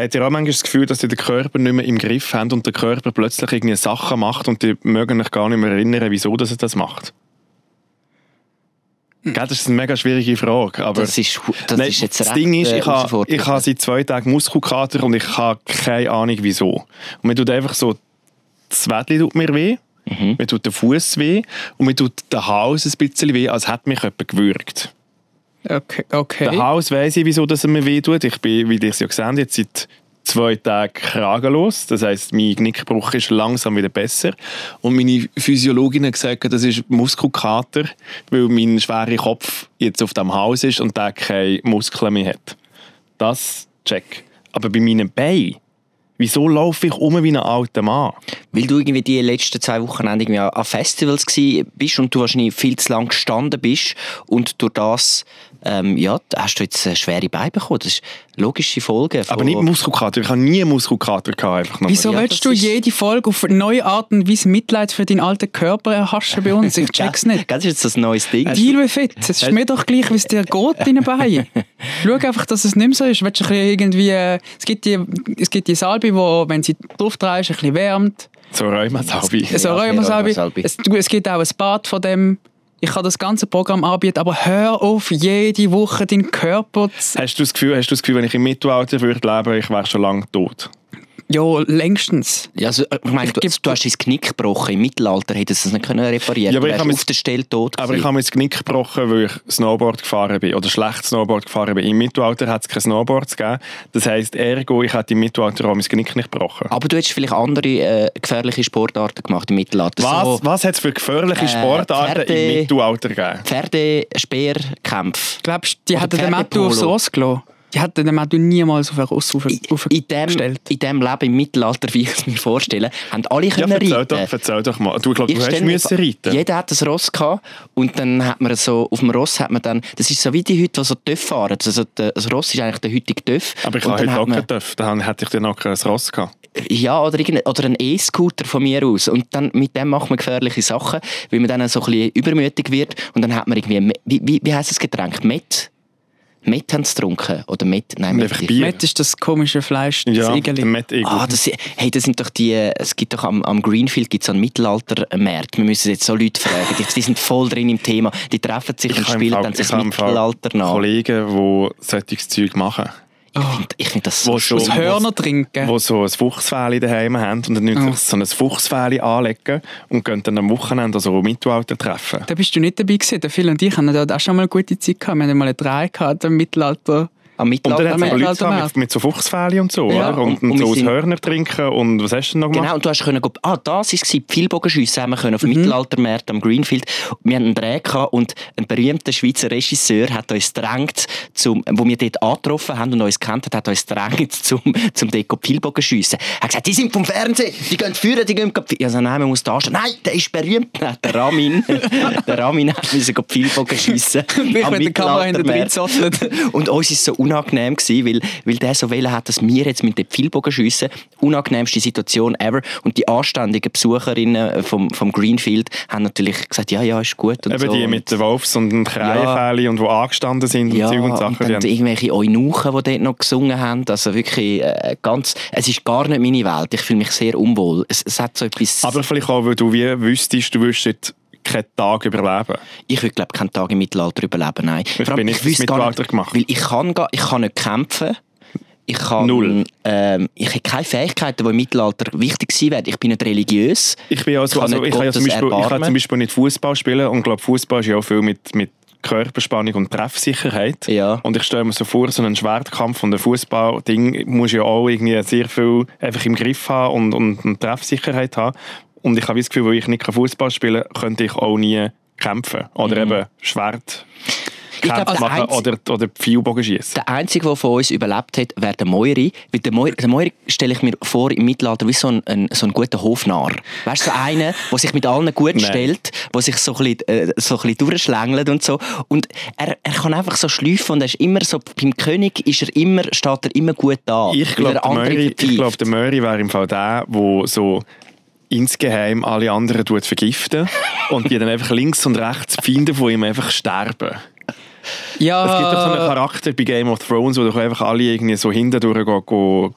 Habt ihr auch manchmal das Gefühl, dass ihr den Körper nicht mehr im Griff habt und der Körper plötzlich irgendwie Sachen macht und die mögen euch gar nicht mehr erinnern, wieso dass er das macht? Gell, Das ist eine mega schwierige Frage. Aber Das ist, das Nein, ist jetzt das Ding ist, äh, ich habe ich seit zwei Tagen Muskelkater und ich habe keine Ahnung wieso. Und mir tut einfach so, das Wädli tut mir weh, Mhm. mir tut der Fuß weh und mir tut der Hals ein bisschen weh, als hätte mich jemand gewürgt. Okay. okay. Der Hals weiss ich, wieso dass er mir weh tut. Ich bin, wie ihr es ja gesehen jetzt seit zwei Tagen kragenlos. Das heisst, mein Knickbruch ist langsam wieder besser. Und meine Physiologin hat gesagt, das ist Muskelkater, weil mein schwerer Kopf jetzt auf dem Hals ist und der keine Muskeln mehr hat. Das check. Aber bei meinen Beinen, wieso laufe ich um wie ein alter Mann? Weil du irgendwie die letzten zwei Wochen irgendwie an Festivals gsi bist und du wahrscheinlich viel zu lange gestanden bist und durch das ähm, ja, hast du jetzt äh, schwere Beine bekommen. Das ist eine logische Folge. von- Aber nicht Muskelkater. Ich habe nie Muskelkater gehabt. Einfach nur. Wieso Ja, willst das du jede Folge auf neue Art und Weise Mitleid für deinen alten Körper erhaschen bei uns? Ich check's nicht. Das ist jetzt ein neues Ding. Deal with it. Es ist mir doch gleich, wie es dir geht, deinen Beinen. Schau einfach, dass es nicht mehr so ist. Willst du irgendwie, äh, es, gibt die, es gibt die Salbe, wo, wenn sie drauf drehst, ein bisschen wärmt. So Rheumasalbe. So Rheumasalbe. Es, es gibt auch ein Bad von dem. Ich kann das ganze Programm anbieten, aber hör auf, jede Woche deinen Körper zu... Hast du das Gefühl, hast du das Gefühl wenn ich im Mittelalter würde leben, ich wäre schon lange tot? Ja, längstens. Ja, also, ich meine, du, du hast dein Knick gebrochen. Im Mittelalter hättest du es nicht können reparieren Ja, aber Du ich wärst habe auf der Stelle tot Aber ich gewesen. habe mir das Knick gebrochen, weil ich Snowboard gefahren bin. Oder schlecht Snowboard gefahren bin. Im Mittelalter hat es keine Snowboards gegeben. Das heisst, ergo, ich hätte im Mittelalter auch mein Knick nicht gebrochen. Aber du hättest vielleicht andere äh, gefährliche Sportarten gemacht im Mittelalter. Was, So, was hat es für gefährliche Äh, Sportarten Pferde- im Mittelalter gegeben? Pferde-Speerkämpfe. Glaubst du, die hätten den Mattu aufs. Ross gelassen? Die hätten den Mattu niemals auf ein Ross auf, auf, In dem, gestellt. in dem Leben im Mittelalter, wie ich es mir vorstelle, haben alle Ja, können erzähl reiten. doch, erzähl doch mal. Du glaubst, du Ich hast stell mir müssen reiten. Jeder hat ein Ross gehabt und dann hat man so, auf dem Ross hat man dann, das ist so wie die heute, die so TÜV fahren. Also das Ross ist eigentlich der heutige TÜV. Aber ich habe dann heute auch keinen Töff. Dann hätte ich dann auch kein Ross gehabt. Ja, oder, oder ein E-Scooter von mir aus. Und dann, mit dem macht man gefährliche Sachen, weil man dann so ein bisschen übermütig wird. Und dann hat man irgendwie, wie, wie, wie heisst das Getränk? Met? Met haben sie getrunken? Oder Met? Nein, Met. Bier. Met ist das komische Fleisch, das Ja, Igeli. Egel. Ah, das, hey, das sind doch die, es gibt doch am, am Greenfield gibt's einen Mittelaltermarkt. Wir müssen jetzt so Leute fragen, die, die sind voll drin im Thema. Die treffen sich und habe im spielen dann ich das habe Mittelalter nach. Kollegen, die solches Zeug machen. Ich finde ich find das so Wo schön. Aus Hörner trinken. die so ein Fuchsfähli daheim haben und dann Oh. oh. so ein Fuchsfäli anlegen und gehen dann am Wochenende so Mittelalter treffen. Da bist du nicht dabei gewesen. Der Phil und ich haben dort auch schon mal eine gute Zeit gehabt. Wir haben mal eine Drei gehabt im Mittelalter. Am Und dann hat es Leute gehabt mit, mit so Fuchsfäli und so, Ja, oder? Und, und- und, und so aus Hörner trinken und was hast du denn noch gemacht? Genau, und du hast können, ah, das war es, die Pfeilbogenschüsse haben wir können auf Mhm. dem Mittelaltermarkt am Greenfield. Wir hatten einen Dreh gehabt und ein berühmter Schweizer Regisseur hat uns gedrängt, zum, wo wir dort angetroffen haben und uns kennt hat, hat uns gedrängt, zum, zum Deko Pfeilbogenschüssen. Er hat gesagt, die sind vom Fernsehen, die gehen führen, die gehen... Ich also, nein, man muss da stehen. Nein, der ist berühmt. Nein, der Ramin, der Ramin hat müssen go Pfeilbogen schiessen. Ich mit der Kamera hinter drin. Und uns es so unangenehm, gewesen, weil, weil der so wollen hat, dass wir jetzt mit dem Pfeilbogen schiessen. Unangenehmste Situation ever. Und die anständigen Besucherinnen vom, vom Greenfield haben natürlich gesagt, ja, ja, ist gut. Und Eben so. die mit den Wolfs- und den Krähenfäli und die angestanden sind ja, und Zeug und und Sachen. dann die haben- irgendwelche Eunuchen, die dort noch gesungen haben. Also wirklich äh, ganz... Es ist gar nicht meine Welt. Ich fühle mich sehr unwohl. Es, es hat so etwas... Aber vielleicht auch, weil du wie wüsstest, du jetzt keinen Tag überleben. Ich würde, glaube keinen Tag im Mittelalter überleben, nein. Ich allem, bin nicht gar Mittelalter gemacht. Weil ich kann, gar, ich kann nicht kämpfen. Ich kann, Null. Ähm, ich habe keine Fähigkeiten, die im Mittelalter wichtig sein werden. Ich bin nicht religiös. Ich bin also, Ich kann also nicht ich kann ja zum Beispiel, ich kann zum Beispiel nicht Fußball spielen und glaube Fußball ist ja auch viel mit, mit Körperspannung und Treffsicherheit. Ja. Und ich stelle mir so vor, so einen Schwertkampf und ein Fußballding muss ja auch irgendwie sehr viel einfach im Griff haben und, und eine Treffsicherheit haben. Und ich habe das Gefühl, weil ich nicht Fußball spielen kann, könnte ich auch nie kämpfen. Oder eben Schwert Ich glaube, Kämpfe der machen oder, oder Pfeilbogen schießen. Der Einzige, der von uns überlebt hat, wäre der Moiri. Weil der Moiri, Moiri stelle ich mir vor im Mittelalter wie so ein, ein, so ein guter Hofnarr. Weißt du, so einer, der sich mit allen gut Nein. stellt, der sich so ein bisschen, äh, so ein bisschen durchschlängelt und so. Und er, er kann einfach so schleifen und er ist immer so, beim König ist er immer, steht er immer gut da. Ich glaube, er der ich verpfeift. glaub, der Möri wäre im Fall der, der so insgeheim alle anderen tut vergiften und die dann einfach links und rechts Feinde von ihm einfach sterben. Ja, Es gibt doch so einen Charakter bei Game of Thrones, wo doch einfach alle irgendwie so hinten durchgehen.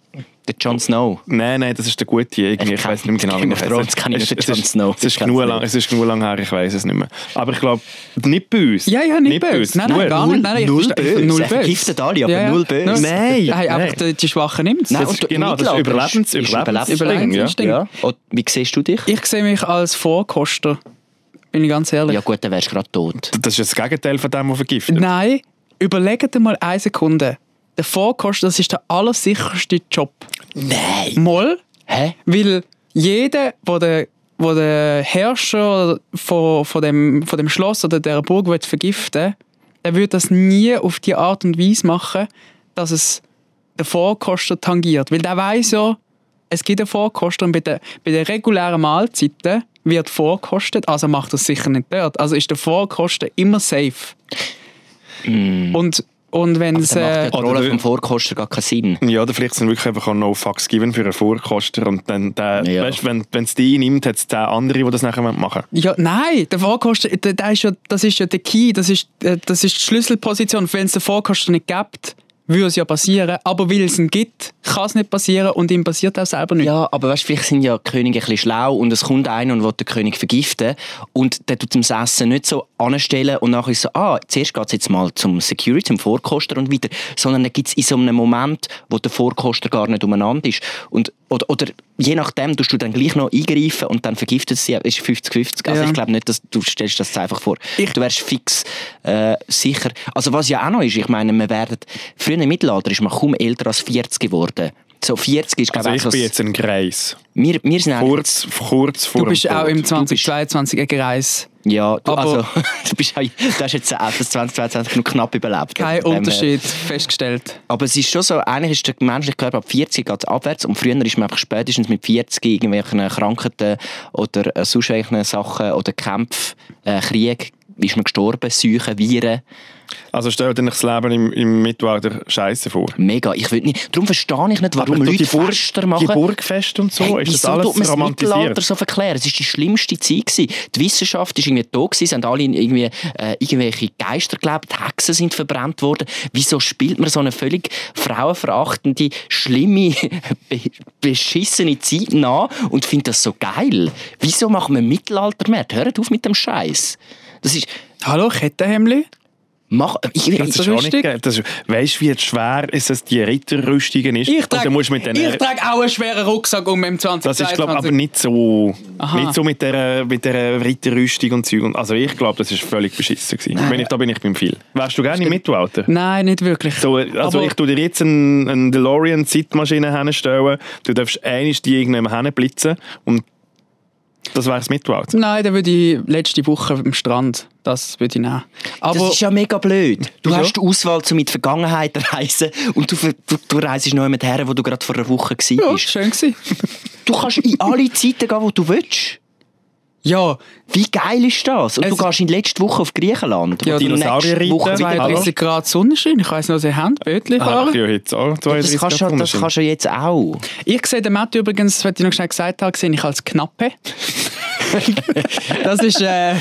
Der Jon Snow. nein, nein, das ist der Gute. Irgendwie. Ich Ich weiß nicht mehr genau, wie er heißt. kann ich ist- Jon Snow. Es ist, genug nicht. lang, es ist genug lang her, ich weiß es nicht mehr. Aber ich glaube, nicht bei uns. Ja, ja, nicht böse. Nein, nein, Nur- gar nicht. Nein, nein, null böse. Null böse. vergiftet alle, aber null böse. Nein, Nein, Nein, einfach nein. die, die Schwachen nimmt Nein, es. genau, das ist Überlebens- ist Überlebensding, Überlebensding. Ja. Und wie siehst du dich? Ich sehe mich als Vorkoster. Bin ich ganz ehrlich. Ja gut, dann wärst du gerade tot. Das ist das Gegenteil von dem, was vergiftet. Nein, überlegt dir mal eine Sekunde. Der Vorkoster, das ist der allersicherste Job. Nein. Mal, Hä? weil jeder, wo der, wo der Herrscher von, von, dem, von dem Schloss oder der Burg will vergiften der würde das nie auf die Art und Weise machen, dass es den Vorkoster tangiert. Weil der weiß ja, es gibt einen Vorkoster und bei den, bei den regulären Mahlzeiten wird vorkostet, also macht es sicher nicht dort. Also ist der Vorkoster immer safe. Und, und wenn es... Ja Äh, die Oder Rolle vom Vorkoster gar keinen Sinn. Ja, oder vielleicht sind wirklich einfach auch No Fucks given für einen Vorkoster und dann, der, Ja. weißt, wenn es die nimmt, hat es der andere, der das nachher machen Ja, nein, der Vorkoster, der, der ist ja, das ist ja der Key, das ist, äh, das ist die Schlüsselposition. Wenn es den Vorkoster nicht gibt, würde es ja passieren. Aber weil es ihn gibt, kann es nicht passieren und ihm passiert auch selber nicht. Ja, aber weißt, vielleicht sind ja Könige ein bisschen schlau und es kommt einer und will den König vergiften und der tut ihm das Essen nicht so anstellen und nachher so, ah, zuerst geht es jetzt mal zum Security, zum Vorkoster und weiter, sondern dann gibt es in so einem Moment, wo der Vorkoster gar nicht umeinander ist und oder, oder je nachdem tust du dann gleich noch eingreifen und dann vergiftet sie, ist 50-50. Also Ja. ich glaube nicht, dass du stellst das einfach vor. Ich- du wärst fix äh, sicher. Also was ja auch noch ist, ich meine, wir werden, früher im Mittelalter ist man kaum älter als 40 geworden. So 40 ist Also glaube ich bin jetzt ein Greis. wir, wir sind Kurz, kurz vor du bist dem auch Tod. im 2022 ein Greis. Ja, du, Aber- also, du, bist, auch- du hast jetzt das 2022 noch knapp überlebt. Kein her. Unterschied festgestellt. Aber es ist schon so, eigentlich ist der menschliche Körper ab 40 geht abwärts und früher ist man einfach spätestens mit 40 irgendwelchen Krankheiten oder äh, sonst Sachen oder Kämpfen, äh, Krieg, ist man gestorben, Seuchen, Viren. Also stell dir das Leben im, im Mittelalter scheiße vor. Mega. Ich will nicht, darum verstehe ich nicht, warum Aber Leute die Burg- Fester machen. Die Burgfeste und so, Hey, ist das alles man das Mittelalter romantisiert? so verklären? Es war die schlimmste Zeit. Gewesen. Die Wissenschaft war irgendwie da, gewesen, es haben alle irgendwie, äh, irgendwelche Geister gelebt, Hexen sind verbrannt worden. Wieso spielt man so eine völlig frauenverachtende, schlimme, be beschissene Zeit nach und findet das so geil? Wieso machen wir Mittelalter mehr? Hört auf mit dem Scheiß. Das ist... Hallo, Kettenhemli? Mach, ich, Das ist auch nicht geil. Das ist, weißt du, wie schwer ist es, die Ritterrüstungen ist? Ich trage, musst mit den ich trage auch einen schweren Rucksack um im 2022. das ist, glaube ich, aber nicht so, Aha. nicht so mit der, mit der Ritterrüstung und Zeug. Also ich glaube, das ist völlig beschissen gewesen. Wenn ich, da bin ich beim viel. Wärst du gerne im Mittelalter? Nein, nicht wirklich. So, also Aber- ich tue dir jetzt eine, eine DeLorean-Zeitmaschine hinstellen. Du darfst einmal die irgendjemand hinblitzen und das wäre das Mittelalter. Nein, dann würde ich letzte Woche am Strand. Das würde ich nehmen. Aber das ist ja mega blöd. Du Wieso? hast die Auswahl, um die Vergangenheit zu reisen und du, du, du reist noch jemand her, wo du gerade vor einer Woche warst. ja, schön gewesen. Du kannst in alle Zeiten gehen, wo du willst. Ja, Wie geil ist das? Und Es- du gehst in die letzte Woche auf Griechenland. Ja, Dinosaurier nächste Woche reiten. Hallo? 32 Grad Sonnenschein. Ich weiss noch, Sie haben Bötchen Ah, fahren. ja, jetzt auch das 32 kannst, du, das kannst du jetzt auch. Ich sehe den Matt übrigens, das ich noch schnell gesagt habe, sehe ich als Knappe. das ist... Äh,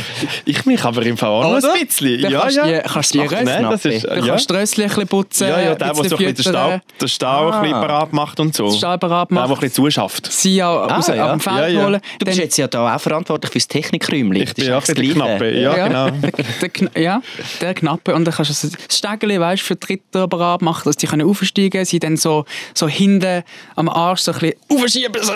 Ich mich aber im Fall auch noch ein bisschen. Dann Ja, kannst ja. du die- kannst die Ach, Nein, das ist, du ja. kannst die Rössli ein bisschen putzen, Ja, ja, der, der so bisschen ein bisschen den füttern, Stau, den Stau ein bisschen Ah. parat macht und so. den parat Der, der machen, ein bisschen zuschafft. sie auch aus, ja. am Feld Ja, ja. holen. Du bist Dann- jetzt ja da auch verantwortlich fürs Technikräumchen. Ich bin ja ein bisschen knappe. Ja, genau. Der, der, ja, der Knappe. Und dann kannst du das Stegeli, weißt, für die Ritter parat machen, dass die können aufsteigen können. Sie dann so, so hinten am Arsch so ein bisschen aufschieben. So,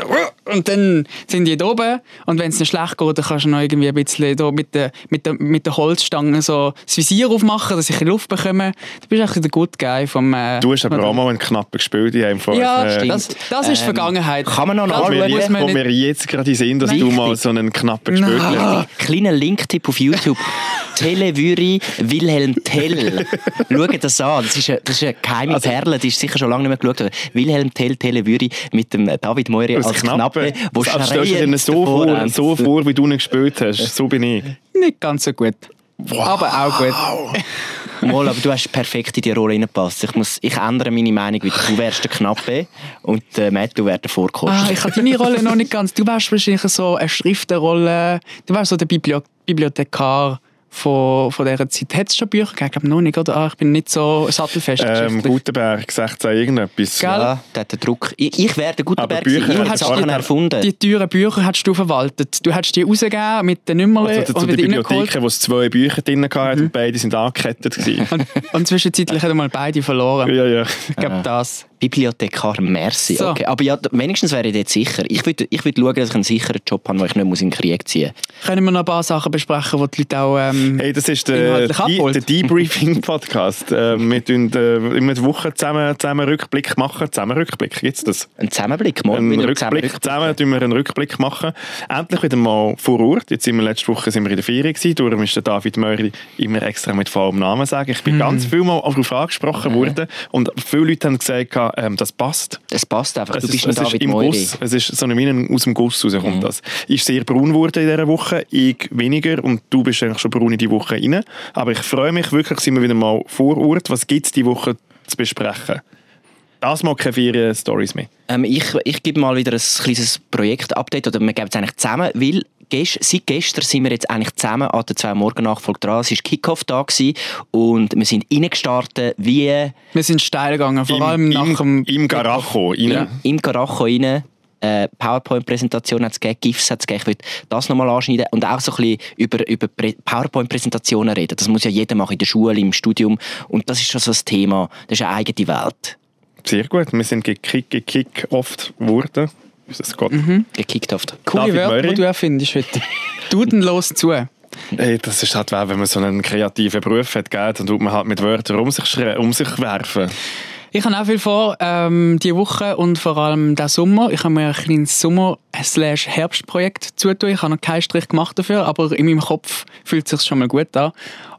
und dann sind die da oben. Und wenn es nicht schlecht geht, dann kannst du noch irgendwie ein bisschen da mit der, mit der, mit der Holzstange so das Visier aufmachen, dass ich Luft bekomme. Du bist eigentlich der Good Guy vom... Äh, Du hast aber auch mal einen knappen gespielt in einem Fall. Ja, äh, das, das ist Ähm, Vergangenheit. kann man noch Wo wir, nachschauen? muss jetzt, man wo nicht- wir jetzt gerade sind, dass du Richtig. mal so einen knappen gespielt hast. Kleiner Linktipp auf YouTube. Televüri Wilhelm Tell. Schaut das an. Das ist eine, das ist eine geheime Also- Perle, die ist sicher schon lange nicht mehr geschaut. worden. Wilhelm Tell, Televüri mit dem David Moiri als, Als Knappe, wo stellst du dir schreiend so vor, so vor, wie du ihn gespielt hast. So bin ich. Nicht ganz so gut. Aber auch gut. Mal, aber du hast perfekt in die Rolle reingepasst. Ich, muss, ich ändere meine Meinung wieder. Du wärst der Knappe und äh, Matt, du wärst der Vorkoster. Ah, ich habe deine Rolle noch nicht ganz. Du wärst wahrscheinlich so eine Schriftenrolle. Du wärst so der Biblio Bibliothekar von, von dieser Zeit. Hat es schon Bücher gegeben? Ich glaube noch nicht, oder? Ah, ich bin nicht so sattelfest. Ähm. Gutenberg, 16 irgendetwas. Gell? Ja, der hat den Druck. Ich, ich wäre der Gutenberg Aber Bücher gewesen. Ich du Sachen erfunden. die teuren Bücher hast du verwaltet. Du hast die rausgegeben mit den Nummern Also zu und der wieder Bibliothek, reingeholt. wo es zwei Bücher drin hatte und beide sind angekettet gewesen. Und, und zwischenzeitlich hat mal beide verloren. ja, ja. Ich glaube, das. Bibliothekar, merci. So. Okay. Aber ja, wenigstens wäre ich dort sicher. Ich würde ich würd schauen, dass ich einen sicheren Job habe, wo ich nicht muss in den Krieg ziehen Können wir noch ein paar Sachen besprechen, die die Leute auch... Ähm, Hey, das ist der, der Debriefing-Podcast. äh, wir tun äh, immer die Woche zusammen, zusammen Rückblick machen. Zusammen Rückblick, gibt es das? Ein Zusammenblick, morgen Einen wieder Rückblick, zusammen tun wir einen Rückblick machen. Endlich wieder mal vor Ort. Jetzt sind wir letzte Woche sind wir in der Ferien gewesen. Darum ist der David Möri immer extra mit vollem Namen sagen. Ich bin Mhm. ganz viel mal darauf angesprochen worden und viele Leute haben gesagt, ähm, das passt. Es passt einfach, Es du ist, bist ein ist David im Moiri. Guss. Es ist so Mine aus dem Guss rauskommt Mhm. das. Ist sehr braun geworden in dieser Woche, ich weniger und du bist eigentlich schon braun in die Woche rein. Aber ich freue mich wirklich, sind wir wieder mal vor Ort. Was gibt es die Woche zu besprechen? Das mal keine Ferien-Stories mehr. Ähm, ich, ich gebe mal wieder ein kleines Projekt-Update, oder wir geben es eigentlich zusammen, weil gest, seit gestern sind wir jetzt eigentlich zusammen an der zwei morgen nachfolge dran. Es war Kickoff da gewesen und wir sind reingestartet wie wir sind steil gegangen, vor allem nach im, dem... im Garacho rein. Ja. im Garacho rein. Äh, PowerPoint-Präsentation hat es gegeben, GIFs hat es gegeben. Ich würde das nochmal anschneiden und auch so ein bisschen über, über Prä- PowerPoint-Präsentationen reden. Das muss ja jeder machen in der Schule, im Studium. Und das ist schon so ein Thema. Das ist eine eigene Welt. Sehr gut. Wir sind gekickt, gekickt oft geworden. Ist das Gott? Gekickt oft. Coole David Wörter, die du erfindest heute. Du den los zu. Hey, das ist halt, wenn man so einen kreativen Beruf hat, gell, dann tut man halt mit Wörtern um sich, um sich werfen. Ich habe auch viel vor, ähm, diese Woche und vor allem diesen Sommer. Ich habe mir ein kleines Sommer-Herbstprojekt zutun. Ich habe noch keinen Strich gemacht dafür, aber in meinem Kopf fühlt es sich schon mal gut an.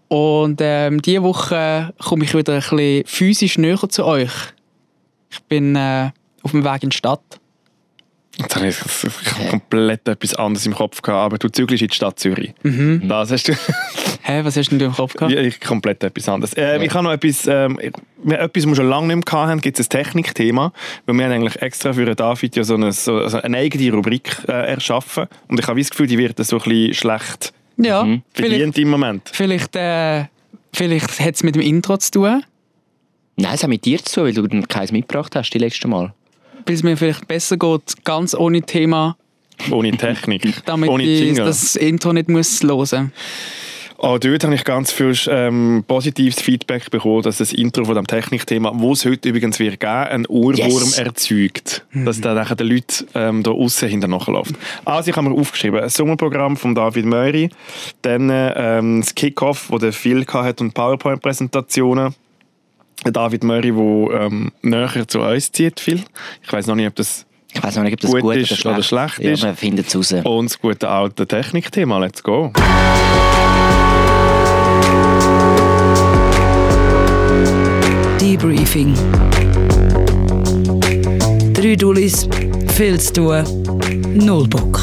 Und ähm, diese Woche komme ich wieder ein bisschen physisch näher zu euch. Ich bin äh, auf dem Weg in die Stadt. Jetzt habe ich, ich komplett etwas anderes im Kopf gehabt, aber du zügelst in die Stadt Zürich. Das hast du... Hä, was hast denn du im Kopf gehabt? Ja, ich komplett etwas anderes. Ähm, Ich habe noch etwas, ähm, wir- etwas, was wir schon lange nicht mehr hatten, gibt es ein Technikthema, weil wir haben eigentlich extra für David ja so eine, so, also eine eigene Rubrik äh, erschaffen und ich habe das Gefühl, die wird so ein bisschen schlecht Ja, vielleicht, bedient im Moment. vielleicht, äh, vielleicht hat es mit dem Intro zu tun, Nein, es hat mit dir zu tun, weil du dann keins mitgebracht hast, die letzte Mal. Weil es mir vielleicht besser geht, ganz ohne Thema, Ohne Technik, damit ohne ich Jingle. das Intro nicht muss hören Auch dort habe ich ganz viel ähm, positives Feedback bekommen, dass das Intro von dem Technikthema, wo es heute übrigens wird geben, einen Ohrwurm Yes. erzeugt. Dass dann nachher den Leuten ähm, da außen hinter nachläuft. Also ich habe mir aufgeschrieben, ein Sommerprogramm von David Möri, dann ähm, das Kickoff, wo der Phil hat und PowerPoint-Präsentationen. Der David Möri, der ähm, näher zu uns zieht, Phil. Ich weiß noch nicht, ob das Ich weiß noch nicht, ob das Gut gut, ist oder oder schlecht, schlecht ja, ist. wir finden es raus. und das gute alte Technikthema. Let's go. Debriefing. Drei Dullis, viel zu tun, null Bock.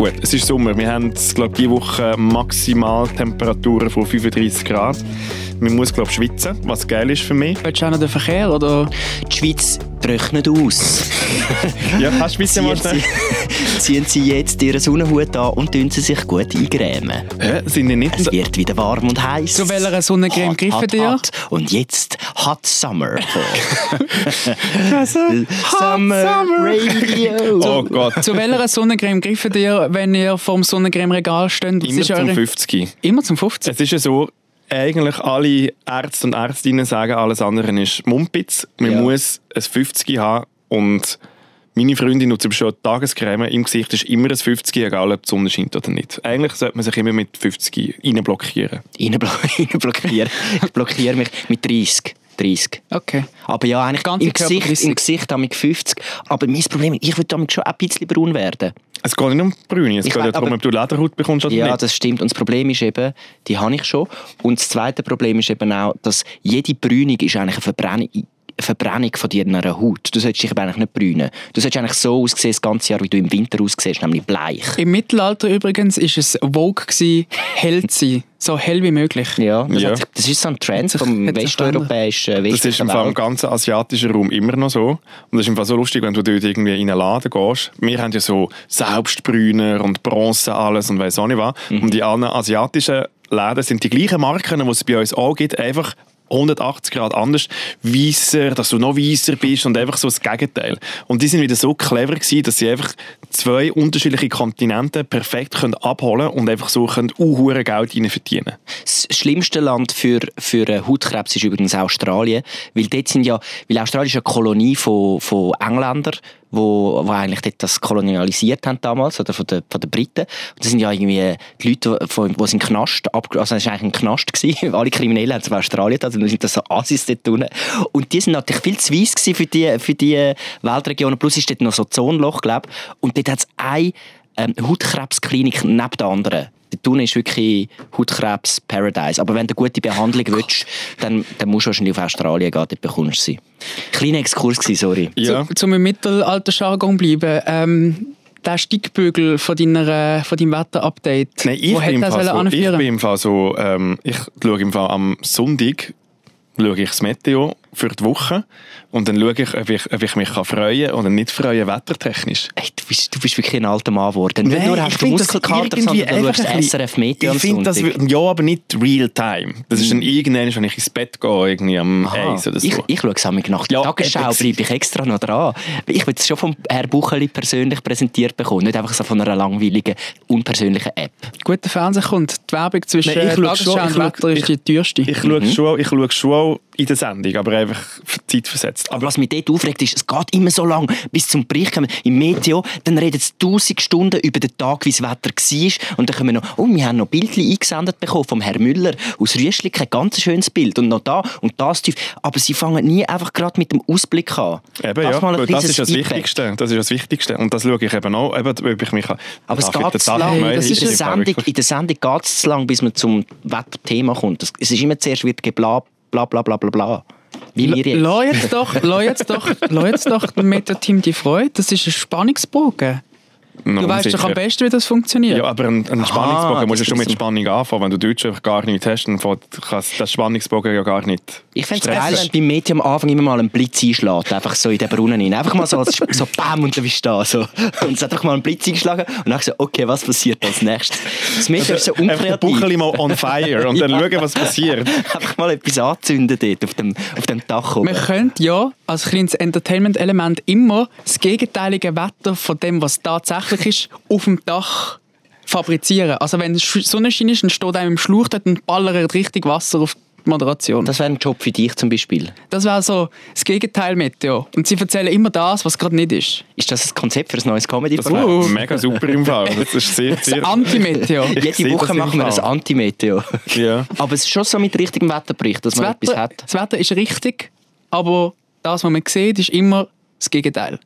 Gut, es ist Sommer. Wir haben, glaube diese Woche Maximaltemperaturen von 35 Grad. Man muss, glaube schwitzen, was geil ist für mich. Willst du auch noch den Verkehr? Oder? Die Schweiz trocknet aus. Ja, hast du schwitzen mal ziehen, schnell? sie, ziehen sie jetzt ihren Sonnenhut an und tun sie sich gut eingrämen. Hä? Sind die nicht... Es wird wieder warm und heiß. Zu welcher Sonnencreme Hot, griffen hot, dir? hot. Und jetzt Hot Summer. Summer Radio. Oh Gott. Zu welcher Sonnencreme griffen ihr, wenn ihr vorm Sonnencreme-Regal steht? Immer zum eure- 50. Immer zum 50? Es ist ja so, eigentlich alle Ärzte und Ärztinnen sagen, alles andere ist Mumpitz. Man Ja. muss ein 50 haben und meine Freundin nutzt schon Tagescreme. Im Gesicht ist immer ein 50, egal ob die Sonne scheint oder nicht. Eigentlich sollte man sich immer mit 50 reinblockieren. Reinblockieren. Ich blockiere mich mit 30. 30. Okay. Aber ja, eigentlich Ganze im Gesicht, im Gesicht habe ich 50. Aber mein Problem ist, ich würde damit schon ein bisschen braun werden. Es geht nicht um Brüne, es Ich geht ja darum, ob du Lederhaut bekommst oder Ja, nicht. das stimmt. Und das Problem ist eben, die habe ich schon. Und das zweite Problem ist eben auch, dass jede Brünung ist eigentlich eine Verbrennung, Verbrennung von deiner Haut. Du solltest dich aber eigentlich nicht brünen. Du solltest eigentlich so aussehen das ganze Jahr, wie du im Winter aussiehst, nämlich bleich. Im Mittelalter übrigens ist es Vogue gewesen, hell zu sein. So hell wie möglich. Ja, das, Ja. Hat sich, das ist so ein Trend vom westeuropäischen Das ist im Fall im ganzen asiatischen Raum immer noch so. Und das ist im Fall so lustig, wenn du dort irgendwie in einen Laden gehst. Wir haben ja so Selbstbrüner und Bronze alles und weiss auch nicht was. Mhm. Und die anderen asiatischen Läden sind die gleichen Marken, die es bei uns auch gibt, einfach 180 Grad anders, weißer, dass du noch weißer bist und einfach so das Gegenteil. Und die sind wieder so clever gewesen, dass sie einfach zwei unterschiedliche Kontinente perfekt können abholen und einfach so können unhure Geld rein verdienen. Das schlimmste Land für, für Hautkrebs ist übrigens Australien, weil dort sind ja, weil Australien ist eine Kolonie von, von Engländern, wo, wo eigentlich das kolonialisiert haben damals, oder von den, von den Briten. Und das sind ja irgendwie die Leute, von- die sind Knast, ab, also es war eigentlich ein Knast gewesen, alle Kriminellen haben es auf Australien und dann sind das so Assis dort unten. Und die sind natürlich viel zu weiss für die, für die Weltregionen, plus ist dort noch so ein Zonenloch, glaube ich. Und dort hat es eine ähm, Hautkrebsklinik neben der anderen. Dort unten ist wirklich Hautkrebs-Paradise. Aber wenn du gute Behandlung willst, dann, dann musst du wahrscheinlich auf Australien gehen, dort bekommst du sie. Kleiner Exkurs gewesen, sorry. Ja. Zu, zum im Mittelalter-Jargon bleiben. Ähm, der Steigbügel von, deiner, von deinem Wetter-Update, Nein, ich wo bin, im Fall so, ich bin im Fall so, ähm, ich schaue im Fall am Sonntag schaue ich das Meteo für die Woche und dann schaue ich, ob ich, ob ich mich kann freuen oder nicht freuen, wettertechnisch. Ey, du, bist, du bist wirklich ein alter Mann geworden. Nicht Nein, nur ich hast du Muskelkater, irgendwie sondern du einfach schaust SRF am Ich finde das, ja, aber nicht real time. Das ist dann irgendwann, wenn ich ins Bett gehe, irgendwie am Aha. Eis oder so. Ich, ich schaue es nach der Ja, Tagesschau, bleibe ich extra noch dran. Ich will es schon vom Herr Bucheli persönlich präsentiert bekommen, nicht einfach so von einer langweiligen, unpersönlichen App. Guter Fernsehen kommt. Die Werbung zwischen Nein, ich schaue Tagesschau schon- und ich Wetter ist ich- die teuerste. ich schaue schon, ich schaue schon auch in der Sendung, aber einfach zeitversetzt. Aber was mich dort aufregt, ist, es geht immer so lang, bis zum Bericht kommen. Im Meteo, dann reden sie tausend Stunden über den Tag, wie das Wetter war. Und dann kommen wir noch, oh, wir haben noch Bildchen eingesendet bekommen vom Herrn Müller aus Rüschlik, ein ganz schönes Bild. Und noch da und das tief. Aber sie fangen nie einfach gerade mit dem Ausblick an. Eben, Das ja, das ist das Feedback. Wichtigste. Das ist das Wichtigste. Und das schaue ich eben auch, eben, ob ich mich kann. Aber es geht zu lang. mal- das in, ist Fall Sendung, in der Sendung geht es zu lang, bis man zum Wetterthema kommt. Es ist immer zuerst wird gebla, bla bla bla bla bla. Wie. Lass jetzt doch, lass jetzt doch, lass jetzt doch dem Meta-Team die Freude. Das ist ein Spannungsbogen. Du weißt doch am besten, wie das funktioniert. Ja, aber ein, ein Spannungsbogen musst du schon mit. Spannung anfangen. Wenn du Deutsch einfach gar nicht hast, dann fängt- kann der Spannungsbogen ja gar nicht Ich fände es geil, wenn beim Mädchen am Anfang immer mal einen Blitz einschlägt. Einfach so in den Brunnen rein. Einfach mal so, als- so BAM und dann bist du da. So. Und es hat einfach mal einen Blitz eingeschlagen und dann so, okay, was passiert als nächstes? Das Mädchen ist so Einfach den unkreativ. Bucheli mal on fire und dann Ja. schauen, was passiert. Einfach mal etwas anzünden dort auf dem, auf dem Dach oben. Man könnte ja als kleines Entertainment-Element immer das gegenteilige Wetter von dem, was tatsächlich ist, auf dem Dach fabrizieren. Also wenn es Sch- Sonnenschein ist, dann steht einem im Schlauch dort und ballert richtig Wasser auf die Moderation. Das, Das wäre ein Job für dich zum Beispiel. wäre so das Gegenteil Meteo. Und sie erzählen immer das, was gerade nicht ist. Ist das ein Konzept für ein neues comedy Das wäre Uh. mega super im Fall. Das ist sehr, Das sehr... Anti-Meteo. Jede Woche das machen wir ein. Anti-Meteo. Ja. Aber es ist schon so mit richtigem Wetterbericht, dass Das man etwas Wetter, hat. das Wetter ist richtig, aber das, was man sieht, ist immer das Gegenteil.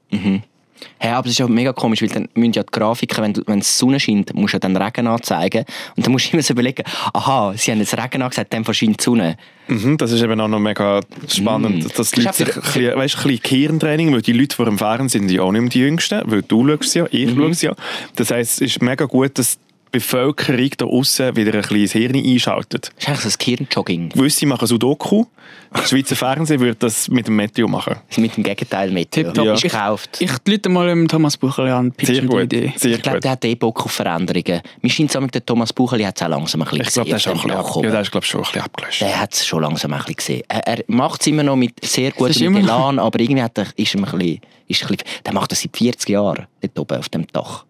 Hey, aber es ist ja mega komisch, weil dann müssen ja die Grafiken, wenn, du, wenn die Sonne scheint, musst du ja dann Regen anzeigen. Und dann musst du immer so überlegen, aha, sie haben jetzt Regen angesagt, dann verschient die Sonne. Mhm, das ist eben auch noch mega spannend, dass die Das Leute ist sich, auch ein bisschen- weißt, ein bisschen Gehirntraining, weil die Leute vor dem Fernsehen sind ja auch nicht mehr die Jüngsten, weil du schaust ja, ich schaue ja. Das heisst, es ist mega gut, dass die Bevölkerung da außen wieder ein bisschen ins Hirn einschaltet. Das ist eigentlich so ein Gehirnjogging. Gewisse machen Sudoku, das Schweizer Fernsehen würde das mit dem Meteo machen. Mit dem Gegenteil mit. Tipptopp. Ja. Ist Ich- gekauft. Ich lüte mal dem Thomas Buchel an, Sehr gut, Idee. sehr ich glaube, der hat eh Bock auf Veränderungen. Mir scheint es der Thomas Bucheli hat es auch langsam ein bisschen Ich glaube, der ist, auch ein gesehen, bisschen auf ab, ja, der ist glaub, schon ein bisschen abgelöscht. Der hat es schon langsam ein bisschen gesehen. Er, er macht es immer noch mit sehr gutem Elan, aber irgendwie hat er, ist er ein bisschen, ist ein bisschen, der macht das seit 40 Jahren, dort oben auf dem Dach.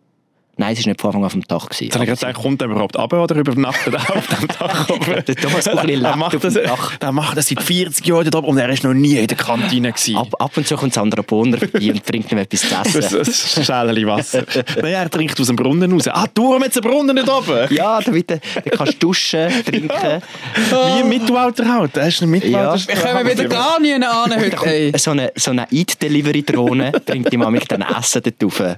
Nein, es war nicht von Anfang an auf dem Dach. Gewesen, Jetzt habe ich gedacht, kommt er überhaupt ab oder übernachtet er auf dem Dach oben? Der Thomas Buchli lebt macht auf das, dem Dach. Der macht das seit 40 Jahren dort oben und er ist noch nie in der Kantine gewesen. Ab, ab und zu kommt Sandra Bonner vorbei und bringt ihm etwas zu Das essen. ist ein Schälchen Wasser. Nein, er trinkt aus dem Brunnen raus. Ah, du haben jetzt einen Brunnen nicht oben? Ja, damit du, dann kannst du duschen, trinken. Wie im Mittelalter halt. Er ist ein Mittelalter. Wir kommen wieder gar nie an heute. So eine, so eine Eat-Delivery-Drohne bringt ihm mit dann Essen dort rauf.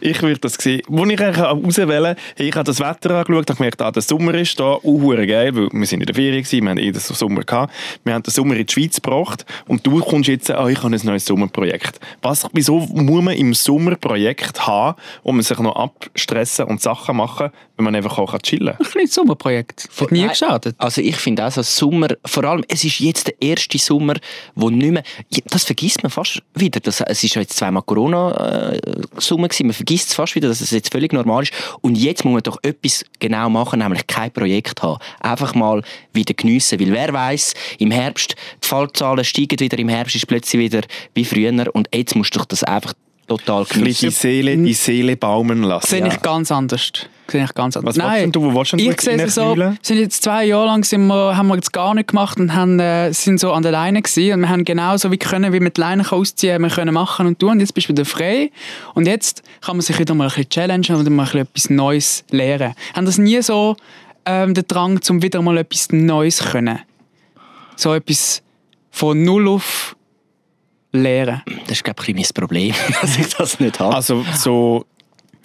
Ich würde das sehen. Wo ich eigentlich auswählen hey, ich habe das Wetter angeschaut, habe gemerkt, ah, der Sommer ist da, uh, geil, weil wir sind in der Ferien gewesen, wir haben eh den Sommer gehabt. Wir haben den Sommer in die Schweiz gebracht und du kommst jetzt, ah, ich habe ein neues Sommerprojekt. Was, wieso muss man im Sommer Projekt haben, um sich noch abstressen und Sachen machen, wenn man einfach auch chillen kann? Ein kleines Sommerprojekt. Hat nie geschadet. Also ich finde auch so Sommer, vor allem, es ist jetzt der erste Sommer, wo nicht mehr, das vergisst man fast wieder. Das, es ist ja jetzt zweimal Corona-Sommer gewesen, man vergisst es fast wieder, dass es jetzt völlig normal ist. Und jetzt muss man doch etwas genau machen, nämlich kein Projekt haben. Einfach mal wieder geniessen, weil wer weiß, im Herbst, die Fallzahlen steigen wieder, im Herbst ist plötzlich wieder wie früher und jetzt musst du das einfach total geniessen. die Seele, die Seele baumen lassen. Sehe ich ganz anders. Sehe ich ganz anders. Was denn du? Wo du ich sehe es so, sind jetzt zwei Jahre lang sind wir, haben wir jetzt gar nicht gemacht und haben, äh, sind so an der Leine gewesen und wir haben genauso wie können, wie mit Leine ausziehen, wir können machen und tun und jetzt bist du wieder frei und jetzt kann man sich wieder mal ein bisschen challengen und mal ein bisschen etwas Neues lernen. Haben das nie so ähm, den Drang, zum wieder mal etwas Neues zu können? So etwas von null auf lernen. Das ist, glaube ich, mein Problem, dass ich das nicht habe. Also so,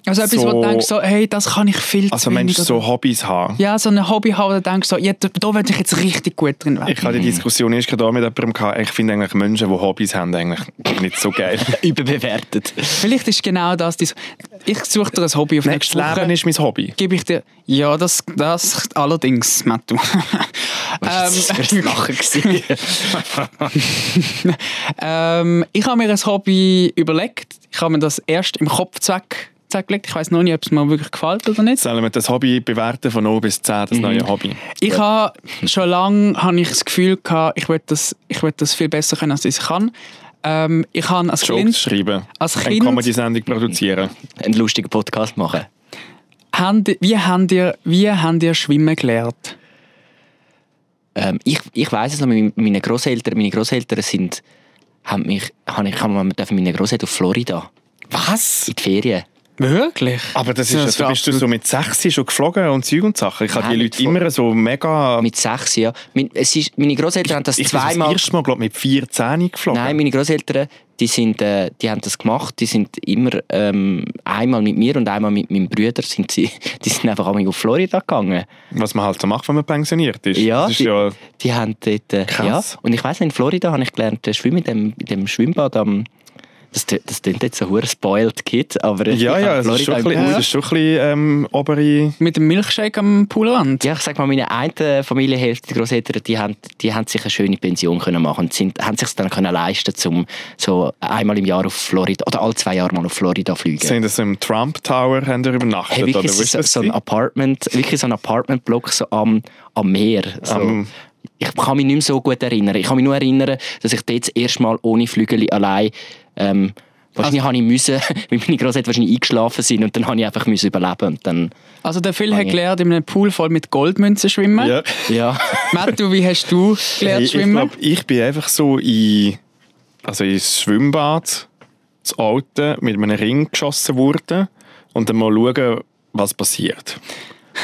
Also etwas, wo So- du denkst, so, hey, das kann ich viel zu also wenig Mensch, so Hobbys haben. Ja, so ein Hobby haben, wo du denkst, so, ja, da, da will ich jetzt richtig gut drin werden. Ich hatte die Diskussion erst gerade mit jemandem gehabt. Ich finde eigentlich Menschen, die Hobbys haben, eigentlich nicht so geil. Überbewertet. Vielleicht ist genau das, die, ich suche dir ein Hobby auf nächste das Leben Woche. ist mein Hobby. Gebe ich dir, ja, das, das allerdings, Mattu. Was war das ähm, ich habe mir ein Hobby überlegt. Ich habe mir das erst im Kopf zurechtgelegt. Ich weiß noch nicht, ob es mir wirklich gefällt oder nicht. Sollen wir das Hobby bewerten von 0 bis 10, das Mhm. neue Hobby? Ich habe schon lange habe ich das Gefühl gehabt, ich will das, ich will das viel besser können, als ich es kann. Ähm, ich habe als Jokes Kind, schreiben. als Kind Comedy-Sendung produzieren. Einen lustigen Podcast machen. habt, wie habt ihr, wie habt ihr schwimmen gelernt? Ähm, ich ich weiß es noch, meine- meine Großeltern, meine Großeltern sind, haben mich, haben ich, haben dürfen meine Großeltern auf Florida Was? in die Ferien. Wirklich? Aber das ist, das da wär bist du so mit 6 schon geflogen und Zeug und Sachen. Ich habe die Leute immer so mega... Mit sechs, ja. Mein, es ist, meine Großeltern haben das ich bin das zweimal. erste Mal, glaube mit 14 geflogen. Nein, meine Großeltern, die sind, äh, die haben das gemacht. Die sind immer ähm, einmal mit mir und einmal mit meinem Bruder sind sie, die sind einfach einmal auf Florida gegangen. Was man halt so macht, wenn man pensioniert ist. Ja, das ist die, ja die haben dort, äh, ja. Und ich weiss, in Florida habe ich gelernt, äh, schwimmen in dem, in dem Schwimmbad am, das, das klingt jetzt so hure spoiled Kid, aber ja, ja, es ist schon ein Florida bisschen, es ist schon ein bisschen ähm, obere... Mit dem Milchshake am Poolrand? Ja, ich sag mal, meine eine Familienhälfte, die Großeltern, die haben, die haben sich eine schöne Pension können machen und sind, haben sich dann können leisten, um so einmal im Jahr auf Florida oder alle zwei Jahre mal auf Florida zu fliegen. Sind das im Trump Tower haben wir übernachtet? Hey, oder so, so ein? Apartment, wirklich so ein Apartmentblock so am, am Meer. So. Am- ich kann mich nicht mehr so gut erinnern. Ich kann mich nur erinnern, dass ich dort das erste Mal ohne Flügel allein ähm, Wahrscheinlich habe ich müssen, weil meine Großeltern wahrscheinlich eingeschlafen sind und dann habe ich einfach müssen überleben und dann, Also der Phil hat ich. gelernt, in einem Pool voll mit Goldmünzen schwimmen. Ja. ja. Mattu, wie hast du gelernt Hey, ich schwimmen? glaube, ich bin einfach so in, also ins Schwimmbad, das Alte, mit einem Ring geschossen worden und dann mal schauen, was passiert.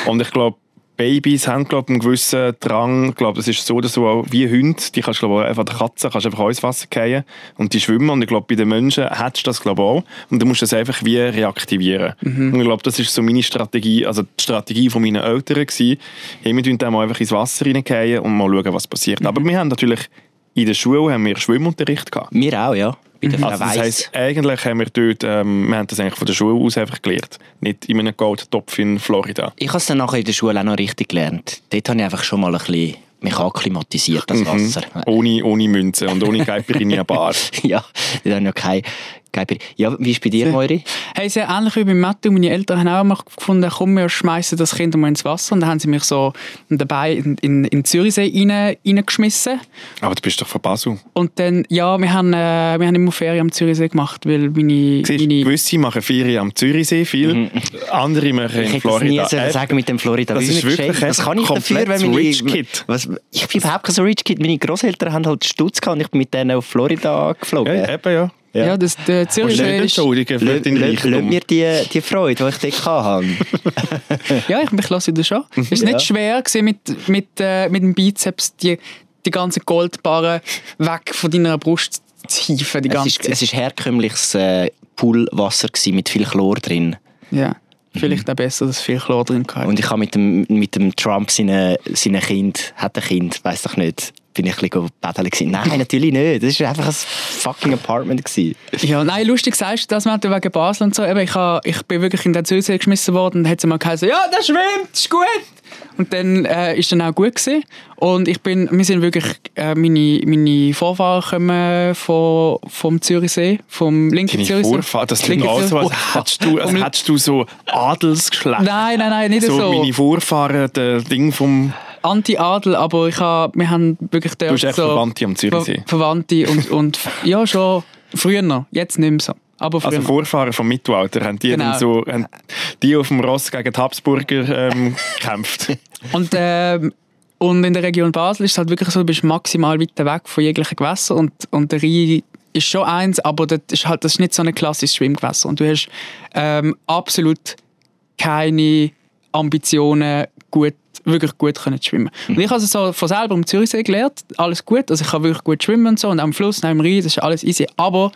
Und ich glaube, Babys haben glaub, einen gewissen Drang, ich glaube, das ist so oder so auch wie Hunde, die kannst du glaub, einfach der Katze kannst einfach ins Wasser fallen und die schwimmen und ich glaube, bei den Menschen hättest du das glaube auch und du musst das einfach wie reaktivieren. Und ich glaube, das ist so meine Strategie, also die Strategie von meinen Eltern gewesen, hey, wir tun dann mal einfach ins Wasser reingehen und mal schauen, was passiert. Aber wir haben natürlich in der Schule haben wir Schwimmunterricht gehabt. Wir auch, ja. Bei der Frau Also das heisst, eigentlich haben wir dort, ähm, wir haben das eigentlich von der Schule aus einfach gelernt. Nicht in einem Goldtopf in Florida. Ich habe es dann nachher in der Schule auch noch richtig gelernt. Dort habe ich einfach schon mal ein bisschen mich akklimatisiert, Mhm. das Wasser. Ohne, ohne Münze und ohne Caipirinha Bar. ja, dort habe ich noch kein, kein... Ja, wie ist bei dir, Moiri? Hey, sehr ähnlich wie bei Matthew. Meine Eltern haben auch mal gefunden, komm, wir schmeißen das Kind mal ins Wasser. Und dann haben sie mich so dabei in, in, in den Zürichsee rein, reingeschmissen. Aber du bist doch von Basel. Und dann, ja, wir haben, äh, wir haben immer Ferien am Zürichsee gemacht, weil meine... Siehst, meine gewisse machen Ferien am Zürichsee viel, andere machen Mhm. Ich in hätte Florida. das nie sagen mit dem Florida. das ist wirklich. Was kann ich dafür, komplett wenn Kid. Was, ich bin überhaupt kein so Rich Kid. Meine Großeltern haben halt Stutz gehabt und ich bin mit denen auf Florida geflogen. ja, eben, ja. ja, das, der nicht ist... entschuldigen für Reichtum. mir die, die Freude, die ich dort hatte. Ja, ich, ich lasse das schon. Es ist Ja. nicht schwer gewesen, mit, mit, äh, mit dem Bizeps die, die ganzen Goldbarren weg von deiner Brust zu hieven. Die es, ganze ist herkömmliches äh, Poolwasser mit viel Chlor drin. Ja. Vielleicht auch besser, dass viel Chlor drin hatte. Und ich habe mit dem, mit dem Trump seine, seine Kind, hat ein Kind, weiß doch nicht, bin ich ein bisschen gewesen. Nein, natürlich nicht. Das war einfach ein fucking Apartment. Gewesen. Ja, nein, lustig sagst du das, Matthew, wegen Basel und so. Eben, ich, ha, ich bin wirklich in den Südsee geschmissen worden und hat sie mal geheißen, ja, der schwimmt, ist gut. Und dann äh, ist dann auch gut gewesen. Und ich bin, wir sind wirklich, äh, meine, meine Vorfahren kommen von, vom Zürichsee, vom linken Deine Zürichsee. Vorfahren, das klingt auch so, als Zürichsee. hättest du, als hättest du so Adelsgeschlecht. Nein, nein, nein, nicht so. so, meine Vorfahren, der Ding vom... Anti-Adel, aber ich ha, wir haben wirklich dort Du bist echt so Verwandte am Zürichsee. Ver Verwandte und, und ja, schon früher noch, jetzt nicht mehr so. Aber früher Also. Vorfahren vom Mittelalter, haben die Genau. dann so, haben die auf dem Ross gegen die Habsburger ähm, gekämpft. Und, ähm, und in der Region Basel ist es halt wirklich so, du bist maximal weit weg von jeglichen Gewässern und, und der Rhein ist schon eins, aber das ist, halt, das ist nicht so ein klassisches Schwimmgewässer. Und du hast ähm, absolut keine Ambitionen, gut, wirklich gut können schwimmen. Und ich habe also so von selber am Zürichsee gelernt, alles gut, also ich kann wirklich gut schwimmen und so und am Fluss, am Rhein, das ist alles easy, aber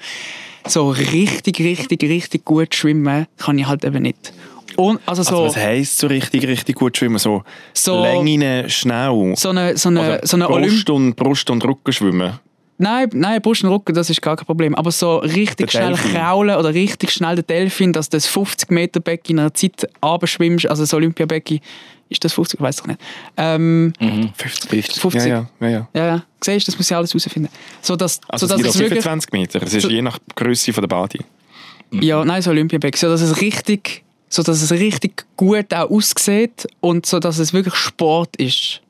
so richtig, richtig, richtig gut schwimmen kann ich halt eben nicht. Und, also so, Also was heisst so richtig, richtig gut schwimmen? So, So- Längen schnell? so eine, so eine, Oder so eine Olymp Brust, und, Brust und Rücken schwimmen? Nein, nein, Brust und Rücken, das ist gar kein Problem. Aber so richtig Der schnell Delfin. kraulen oder richtig schnell der Delfin, dass du das 50 Meter Becken in einer Zeit abschwimmst, also das Olympiabecken, ist das 50? Ich weiß doch nicht. Ähm, 50. 50. Ja, ja, ja, ja. ja, ja. Siehst du, das muss ich alles herausfinden. So, dass, Also so, es dass gibt auch es wirklich, 25 Meter. Es ist So- je nach Größe der Body. ja, nein, das Olympiabecken, so dass es richtig, so dass es richtig gut auch aussieht und so, dass es wirklich Sport ist.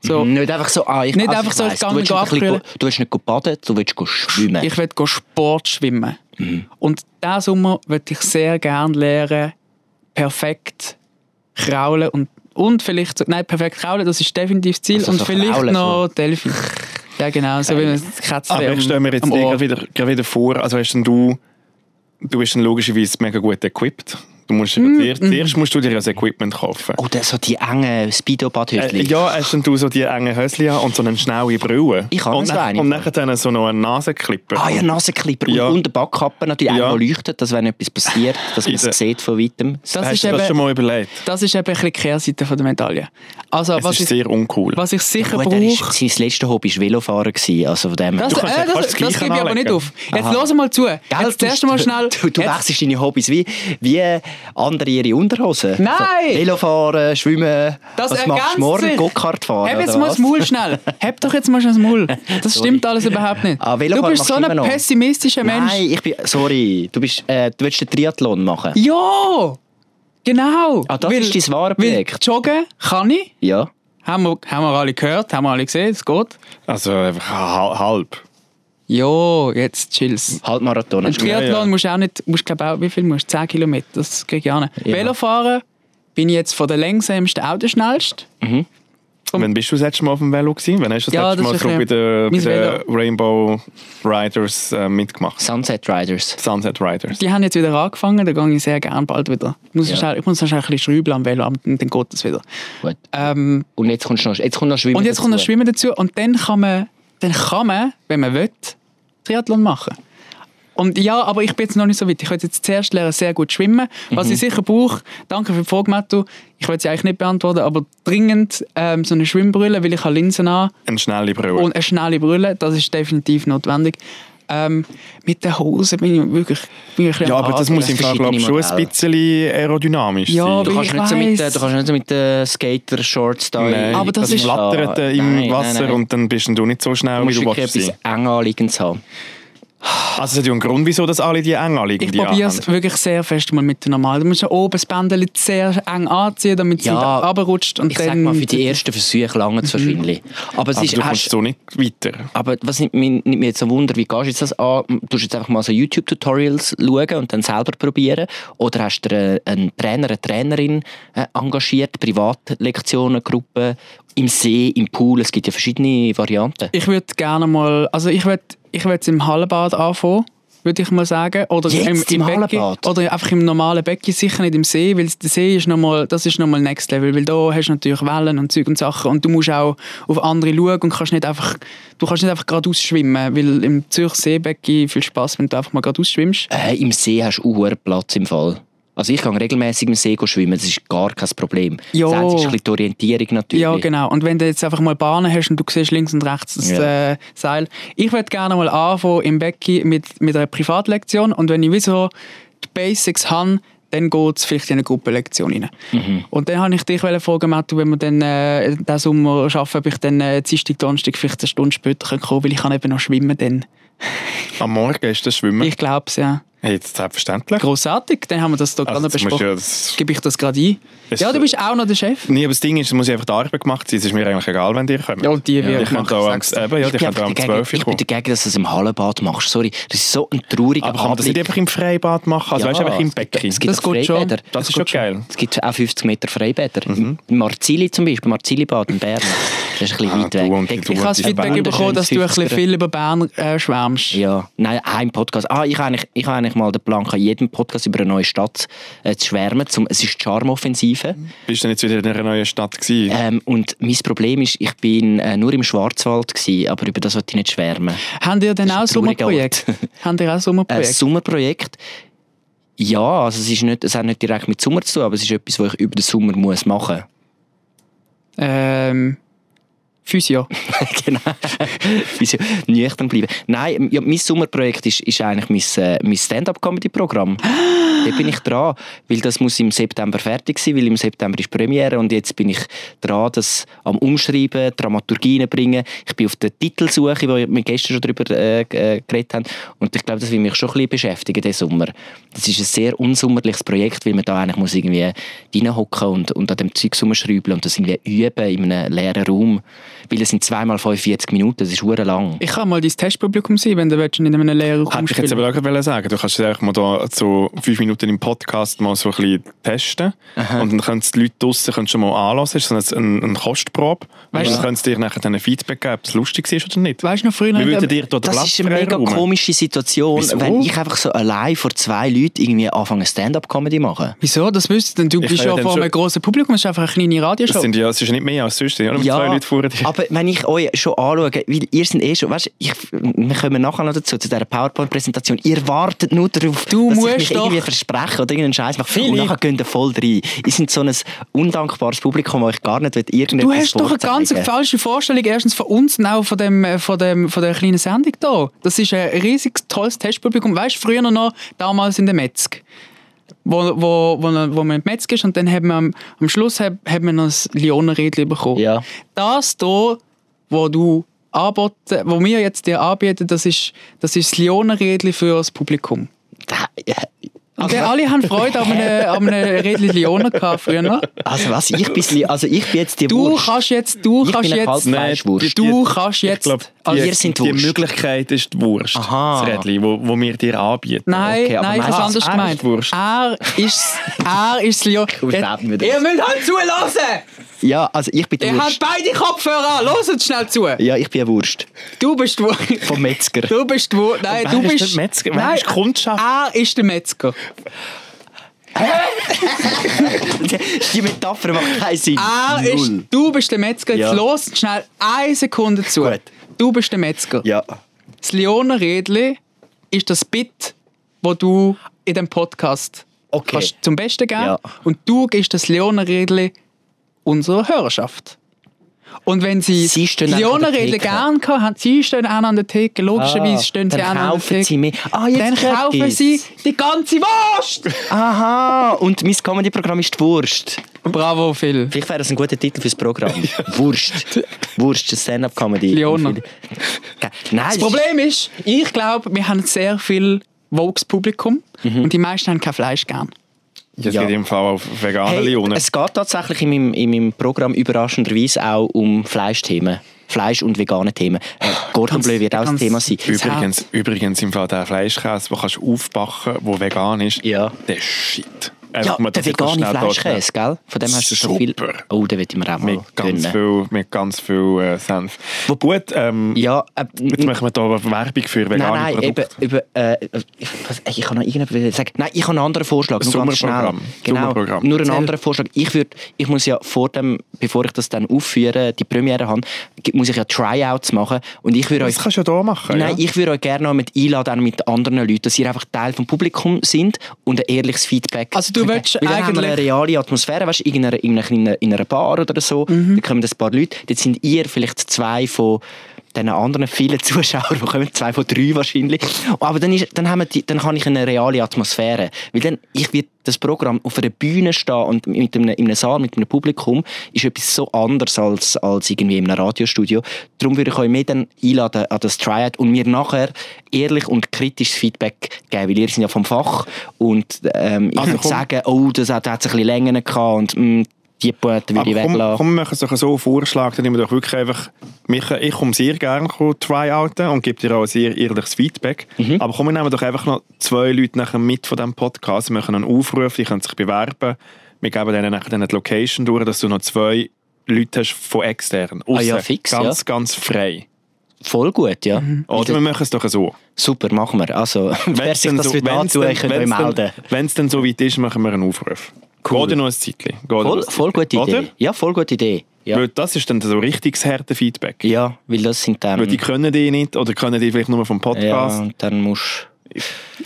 So, Nicht einfach so, ah, ich, Nicht also einfach ich so, weiss, ich gehe du willst nicht go- Du willst nicht go baden, du willst go schwimmen. ich will Sport schwimmen. Und diesen Sommer würde ich sehr gerne lernen, perfekt kraulen und, und vielleicht, so- nein, perfekt kraulen, das ist definitiv das Ziel. Also und so vielleicht kraulen, noch Delfin. Ja, genau, so wie man das Kätzchen Aber ich stelle mir jetzt gerade wieder, wieder vor, also denn du, du bist dann logischerweise mega gut equipped. Du musst, Mm, zuerst, zuerst musst du dir das Equipment kaufen. Oh, das so die engen Speedo-Badhütchen. Äh, ja, hast denn du so die engen Höschen an und so eine schnelle Brille? Ich habe und so eine. Und nachher dann so noch einen Nasenklipper. Ah ja, Nasenklipper Ja. und, und eine Backkappe natürlich Ja. auch leuchtet, dass wenn etwas passiert, dass man es sieht von weitem. Das hast ist du das eben- schon mal überlegt? Das ist eben ein bisschen die Kehrseite von der Medaille. Also, Es was ist ich, sehr uncool. was ich sicher Gut, er ist, brauche... sein letztes Hobby war Velofahren. Gewesen, also von dem Das, Du kannst- äh, kannst das, das das gebe ich aber nicht auf. Jetzt hör mal zu. Gell, Jetzt du- zuerst mal schnell... Du, du wechselst deine Hobbys wie, wie andere ihre Unterhosen. Nein! So, Velofahren, Schwimmen. Das Was machst du morgen? Go-Kart fahren? Hab jetzt oder mal was? das Maul schnell. Hab doch jetzt mal schnell das Maul. Das stimmt alles überhaupt nicht. Ah, du bist so ein pessimistischer Mensch. Nein, ich bin. Sorry, du, bist, äh, du willst den Triathlon machen. Ja! Genau. Ah, das ist dein wahre weil Projekt. Joggen kann ich. Ja. Haben wir, haben wir alle gehört, haben wir alle gesehen, es geht. Also einfach hal- halb. Ja, jetzt chills. Halbmarathon. Ein Triathlon Ja, ja. musst du auch nicht, musst, glaub, auch, wie viel musst du? 10 Kilometer, das kriege ich auch nicht. Ja. Velofahren bin ich jetzt von der längsamsten auch der schnellste. Um- Wann bist du das letzte Mal auf dem Velo gewesen? Wann hast du das Ja, letzte Mal das ein bei den, bei den Rainbow Riders äh, mitgemacht? Sunset Riders. Sunset Riders. Die haben jetzt wieder angefangen, da gehe ich sehr gerne bald wieder. Ich muss, Ja. schnell, ich muss schnell ein bisschen schrauben am Velo, aber dann geht es wieder. Gut. Ähm, Und jetzt, kommst du noch, jetzt kommt noch Schwimmen und jetzt kommt noch dazu. Schwimmen dazu und dann kann man, dann kann man wenn man will, Triathlon machen. Und ja, aber ich bin jetzt noch nicht so weit. Ich will jetzt zuerst lernen, sehr gut schwimmen. Was Mhm. ich sicher brauche, danke für die Frage, Mattu. Ich will sie eigentlich nicht beantworten, aber dringend ähm, so eine Schwimmbrille, weil ich habe Linsen an Eine schnelle Brille. und eine schnelle Brille, das ist definitiv notwendig. Ähm, mit den Hosen bin ich wirklich bin ich ein bisschen ja, aber das muss im Fall glaub, ich, schon ein bisschen aerodynamisch Ja, sein. Du kannst, Ich nicht so mit, du kannst nicht so mit den Skater-Shorts da Nein, Aber das das ist- flattert äh, im Nein, nein, Wasser nein. und dann bist du nicht so schnell, Du wie musst du willst etwas sein. eng anliegendes haben. Also es hat ja einen Grund, wieso das alle die eng anliegen. Ich die probiere es wirklich sehr fest mal mit der normalen. Du musst ja oben das Bändchen sehr eng anziehen, damit sie Ja, nicht runterrutscht. Und Ich dann, sag mal, für die ersten Versuche lange es wahrscheinlich. Aber, es Aber ist, du kommst hast, so nicht weiter. aber was nimmt mich, nimmt mich jetzt so Wunder, wie gehst du jetzt das an? Du tust jetzt einfach mal so YouTube-Tutorials schauen und dann selber probieren? Oder hast du einen, einen Trainer, eine Trainerin äh, engagiert, Privatlektionen, Gruppen, im See, im Pool? Es gibt ja verschiedene Varianten. Ich würde gerne mal, also ich würde ich würd im Hallenbad anfangen, würde ich mal sagen. Oder Jetzt im Becken, Hallenbad? Oder einfach im normalen Becken, sicher nicht im See, weil der See ist nochmal, das ist nochmal Next Level, weil da hast du natürlich Wellen und Zeug und Sachen und du musst auch auf andere schauen und kannst nicht einfach, du kannst nicht einfach geradeaus schwimmen, weil im Zürich Seebecken viel Spaß, wenn du einfach mal geradeaus schwimmst. Äh, Im See hast du auch Platz im Fall. Also ich gehe regelmäßig im See schwimmen, das ist gar kein Problem. Ja. Das Einzige ist ein bisschen die Orientierung natürlich. Ja, genau. Und wenn du jetzt einfach mal Bahnen hast und du siehst links und rechts das Ja. äh, Seil. Ich würde gerne mal anfangen im Becken mit, mit einer Privatlektion und wenn ich wie so die Basics habe, dann geht es vielleicht in eine Gruppenlektion rein. Mhm. Und dann habe ich dich fragen, Mattu, wenn wir dann äh, diesen Sommer schaffen, ob ich dann äh, Dienstag, Donnerstag vielleicht eine Stunde später kommen kann, weil ich kann eben noch schwimmen dann. Am Morgen ist das Schwimmen. Ich glaube es, ja. Jetzt selbstverständlich. Grossartig, dann haben wir das hier gerade Also, du besprochen. ja das- Gebe ich das gerade ein? Es- Ja, du bist auch noch der Chef. Nee, aber das Ding ist, es muss einfach die Arbeit gemacht sein. Es ist mir eigentlich egal, wenn die kommen. Ja, und die wird auch am, sagst du. eben, ja, Ich die bin können dagegen, 12 Uhr ich bin dagegen, dass du es im Hallenbad machst. Sorry, das ist so ein trauriger Aber kann man das nicht einfach im Freibad machen? Also, weißt du, einfach im Becken? Es gibt Das auch geht schon. Freibäder. Das ist schon geil. Es gibt auch 50 Meter Freibäder. Mhm. Im Marzili zum Beispiel, Marzili-Bad in Bern. Das ist ein bisschen Ah, weit du weg. Ich habe das Feedback bekommen, dass du ein bisschen 50er. viel über Bern äh, schwärmst. Ja, nein, auch im Podcast. Ah, ich habe eigentlich, eigentlich mal den Plan, in jedem Podcast über eine neue Stadt äh, zu schwärmen. Zum, es ist die Charmoffensive. Bist du denn jetzt wieder in einer neuen Stadt gewesen? Ähm, und mein Problem ist, ich bin äh, nur im Schwarzwald gewesen, aber über das wollte ich nicht schwärmen. Haben ihr denn Das auch ein Sommerprojekt? Haben ihr auch Ein Sommerprojekt? Sommerprojekt. Ja, also es, ist nicht, es hat nicht direkt mit Sommer zu tun, aber es ist etwas, was ich über den Sommer muss machen ähm, Physio. genau. Wieso nüchtern bleiben. Nein, ja, mein Sommerprojekt ist, ist eigentlich mein, äh, mein Stand-up-Comedy-Programm. da bin ich dran, weil das muss im September fertig sein, weil im September ist Premiere und jetzt bin ich dran, das am Umschreiben, Dramaturgien bringen. Ich bin auf der Titelsuche, wo wir gestern schon darüber äh, äh, geredet haben und ich glaube, das will mich schon ein bisschen beschäftigen diesen Sommer. Das ist ein sehr unsommerliches Projekt, weil man da eigentlich muss irgendwie reinhocken und, und an dem Zeug rumschrauben und das irgendwie üben in einem leeren Raum. Weil es sind zweimal 45 Minuten, das ist hure lang. Ich kann mal dein Testpublikum sein, wenn du willst, in einem leeren Raum Hätte ich jetzt aber auch sagen Du kannst es einfach mal da so fünf Minuten im Podcast mal so ein bisschen testen. Und dann können die Leute draussen können schon mal anlassen. Das ist so eine, eine Kostprobe. Und Weißt du- dann können sie dir nachher dann ein Feedback geben, ob es lustig ist oder nicht. Weißt du noch früher? Wir würden dir dort den Das ist eine mega freiräumen. komische Situation, Wieso? wenn ich einfach so allein vor zwei Leuten irgendwie anfange Stand-up-Comedy machen. Wieso? Das wüsstest du, denn du Ich bist ja vor einem grossen Publikum, es ist einfach eine kleine Das Radioshow. sind ja, es ist nicht mehr als sonst. Ja, nur zwei Leute vor dir. Aber wenn ich euch schon anschaue, weil ihr sind eh schon, weißt, du, ich, wir kommen nachher noch dazu, zu dieser PowerPoint-Präsentation, ihr wartet nur darauf, Du dass ich mich doch- irgendwie verspreche oder irgendeinen Scheiß mache. Und Philipp. nachher gehen ihr voll rein. Ihr seid so ein undankbares Publikum, das ich gar nicht irgendetwas Du hast doch eine ganz falsche Vorstellung, erstens von uns und auch von, dem, äh, von, dem, von der kleinen Sendung hier. Das ist ein riesiges, tolles Testpublikum. Weißt du, früher noch, damals in der Metzg, wo, wo, wo, wo man in der Metzg ist und dann haben wir am, am Schluss hat, hat man noch ein Lionenrädchen bekommen. Ja. Das hier, wo du anboten, wo wir jetzt dir anbieten, das ist das, ist das Lionenrädchen für das Publikum. Ja, Und wir alle haben Freude an einem, an einem Rädchen Lionen gehabt früher noch. Also was, ich bin, also ich bin jetzt die Du Wurst. kannst jetzt, du Ich kannst jetzt, Kalbfleischwurst. du kannst jetzt, Ich glaube, also ihr seid die, die. Möglichkeit ist die Wurst. Aha. Das Rädchen, wo, wo wir dir anbieten. Nein, Okay, aber nein, ich habe es anders er gemeint. ist Wurst? Er ist, er ist Leon. Wie fällt mir das? Ihr müsst halt zulassen! Ja, also ich bin die Ihr habt beide Kopfhörer an, hört schnell zu! Ja, ich bin eine Wurst. Du bist die Wurst. Vom Metzger. Du bist die Wurst. Nein, du ist bist... der Metzger? Nein, ist Kundschaft? Er ist der Metzger. Die Metapher macht keinen Sinn. Er ist... Du bist der Metzger. Jetzt Ja. los schnell eine Sekunde zu. Gut. Du bist der Metzger. Ja. Das Leonenrädli ist das Bit, wo du in dem Podcast Okay. kannst zum Besten geben. Ja. Und du gibst das Leonenrädli unserer Hörerschaft. Und wenn sie, Sie das Leonenrädli Theke. gern haben, sie stehen auch an der Theke, logischerweise stehen sie Ah, dann auch an der kaufen Theke. sie mehr. Ah, jetzt dann kaufen ich's. sie die ganze Wurst! Aha, und mein Comedy-Programm ist die Wurst. Bravo, Phil. Vielleicht wäre das ein guter Titel fürs Programm. Wurst. Wurst, Stand-up-Comedy. Leona. Nein, Das Problem ist, ich glaube, wir haben sehr viel Vokes Publikum Mhm. und die meisten haben kein Fleisch gern. Es Ja. geht im Fall auf vegane Hey, Lionen. es geht tatsächlich in meinem, in meinem Programm überraschenderweise auch um Fleischthemen. Fleisch- und vegane Themen. Äh, Cordon Bleu wird auch ein Thema sein. Übrigens, übrigens im Fall der Fleischkäse, den kannst du aufbacken, der vegan ist, Ja. der ist shit. Ja, mal, der vegane Fleischkäse, gell? Von dem hast du schon viel... Oh, den würde ich mir auch mal Mit ganz gönnen. viel, mit ganz viel äh, Senf. Gut, ähm, Ja, äh, jetzt machen wir da Werbung für vegane Nein, nein, eben, Produkte. eben äh, ich, was, ich kann noch irgendetwas sagen. Nein, ich habe einen anderen Vorschlag. Nur ganz schnell. Genau, nur einen anderen Vorschlag. Ich, würd, ich muss ja vor dem, bevor ich das dann aufführe, die Premiere habe, muss ich ja Tryouts machen. Und ich würde euch Das kannst du ja hier machen. Nein, ja? ich würde euch gerne noch mit einladen, auch mit anderen Leuten, dass ihr einfach Teil vom Publikum sind und ein ehrliches Feedback. Also du willst Weil dann haben wir eine reale Atmosphäre, weißt du, in einer, in einer, in einer- in einer Bar oder so, Mhm. da kommen ein paar Leute, dort sind ihr vielleicht zwei von den anderen vielen Zuschauern, die kommen, zwei von drei wahrscheinlich. Aber dann, ist, dann, haben wir die, dann kann ich eine reale Atmosphäre. Weil dann, ich wird das Programm auf einer Bühne stehen und mit einem, in einem Saal mit einem Publikum ist etwas so anders als, als irgendwie in einem Radiostudio. Darum würde ich euch mehr dann einladen an das Tryout und mir nachher ehrlich und kritisches Feedback geben, weil ihr seid ja vom Fach und ähm, ich Also würde sagen, oh, das hat, hat es ein bisschen länger gehabt und mm, die Pointe würde ich Aber komm, weglassen. komm, wir machen es doch so einen Vorschlag, dann nehmen wir doch wirklich einfach, mich, ich komme sehr gerne tryouten und gebe dir auch sehr ehrliches Feedback. Mhm. Aber komm, wir nehmen doch einfach noch zwei Leute nachher mit von diesem Podcast, wir machen einen Aufruf, die können sich bewerben, wir geben denen nachher dann die Location durch, dass du noch zwei Leute hast von extern. Ah ja, Aussen. fix, Ganz, ja. ganz frei. Voll gut, ja. Oder wir machen es doch so. Super, machen wir. Also, wer sich das will antun, könnt ihr euch melden. Wenn es dann so weit ist, machen wir einen Aufruf. Cool. Geht ja noch ein Zeitchen. Ja Voll, voll gute. Idee. Oder? Ja, voll gute Idee. Ja, Weil das ist dann so richtiges harte Feedback. ja weil das sind dann... Weil die können die nicht oder können die vielleicht nur vom ja, Podcast. und dann musst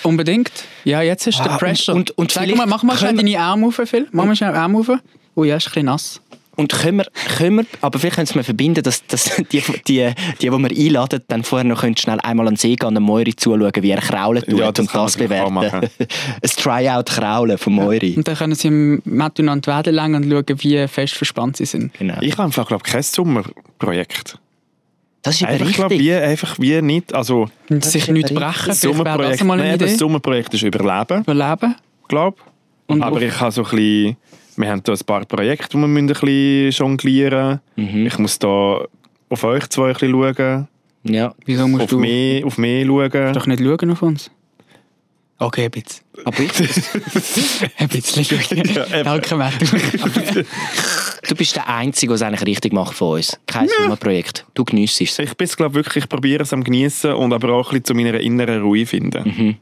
Unbedingt. Ja, jetzt ist der Ah, Pressure. und- und Sag vielleicht mal, mach mal schnell deine Arme auf, Phil. Mach mal schnell Arme auf. Oh ja, ist ein bisschen nass. Und können wir, können wir, aber vielleicht können wir verbinden, dass, dass die, die, die, die wir einladen, dann vorher noch können schnell einmal an den See gehen und Moiri zuschauen, wie er kraulen tut Ja, das und das bewerten. Ein Tryout kraulen von Moiri. Und dann können sie die Wade lang und schauen, wie fest verspannt sie sind. Genau. Ich habe einfach, glaube kein Sommerprojekt. Das ist eben Einfach, glaub, richtig. wie, einfach wie nicht. Also, sich ist nicht brechen, das das Sommerprojekt, mal eine nein, das. Sommerprojekt ist Überleben, Überleben. glaube Und Aber ich habe so ein bisschen, wir haben da ein paar Projekte, die wir müssen ein bisschen jonglieren Mhm. Ich muss da auf euch zwei ein bisschen schauen, Ja. Wieso musst auf du mich, auf mich schauen. doch nicht schauen auf uns? Okay, ein bisschen. Aber ich, Ein bisschen schauen. Ja, eben. Danke, Matthew. du bist der Einzige, der es eigentlich richtig macht von uns. Kein Sommerprojekt. Du geniessest es. Ich bin glaube wirklich, ich probiere es am genießen und aber auch ein bisschen zu meiner inneren Ruhe finden. Mhm.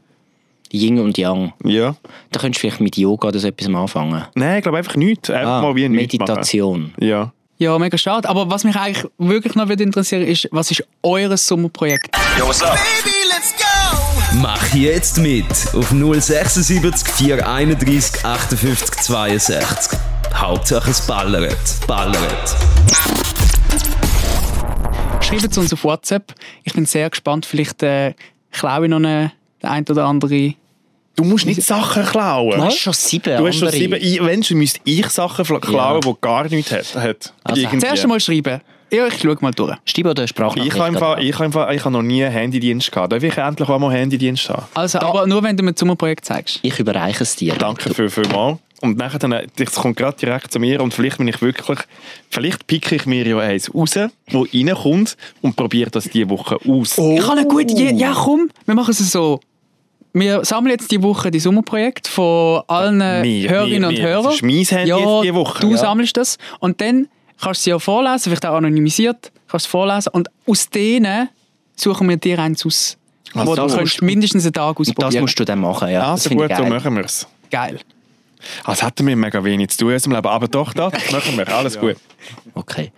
Yin und Yang. Ja. Da könntest du vielleicht mit Yoga oder so etwas anfangen. Nein, ich glaube einfach nichts. Einfach Ah, mal wie nichts Meditation. Machen. Ja. Ja, mega schade. Aber was mich eigentlich wirklich noch würde interessieren ist, was ist eures Sommerprojekt? Mach jetzt mit auf 076 431 58 62. Hauptsache es ballert. Ballert. Schreibt uns auf WhatsApp. Ich bin sehr gespannt. Vielleicht äh, klaue ich noch eine, den ein oder andere. Du musst nicht Sachen klauen. Du hast schon sieben Du hast schon sieben. Ich- Wenn schon, müsste ich Sachen klauen, die gar nichts hat. hat. Also, Irgendwie. Zuerst einmal schreiben. Ja, ich schaue mal durch. Stimme oder Sprachnachricht? Ich habe, Fall, ich, habe Fall, ich habe noch nie einen Handydienst gehabt. Darf ich endlich auch mal Handydienst haben? Also, aber nur wenn du mir das Sommerprojekt zeigst. Ich überreiche es dir. Danke viel, viel mal. Und nachher dann, äh, das kommt gerade direkt zu mir und vielleicht bin ich wirklich, vielleicht picke ich mir ja eins raus, wo reinkommt und probiere das diese Woche aus. Ich habe eine gute Idee. Ja, komm, wir machen es so. Wir sammeln jetzt die Woche die Sommerprojekte von allen mir, Hörerinnen mir, und mir. Hörern. Das ist mein Handy ja, jetzt diese Woche. Du Ja. sammelst das und dann kannst du sie ja vorlesen, vielleicht auch anonymisiert, kannst du es vorlesen und aus denen suchen wir dir eins aus. Also wo das du kannst mindestens einen Tag Und das ausprobieren. musst du dann machen, ja. das Also finde gut, so machen wir es. Geil. Also hätten wir mega wenig zu tun in unserem Leben, aber doch, das machen wir. Alles gut. Okay,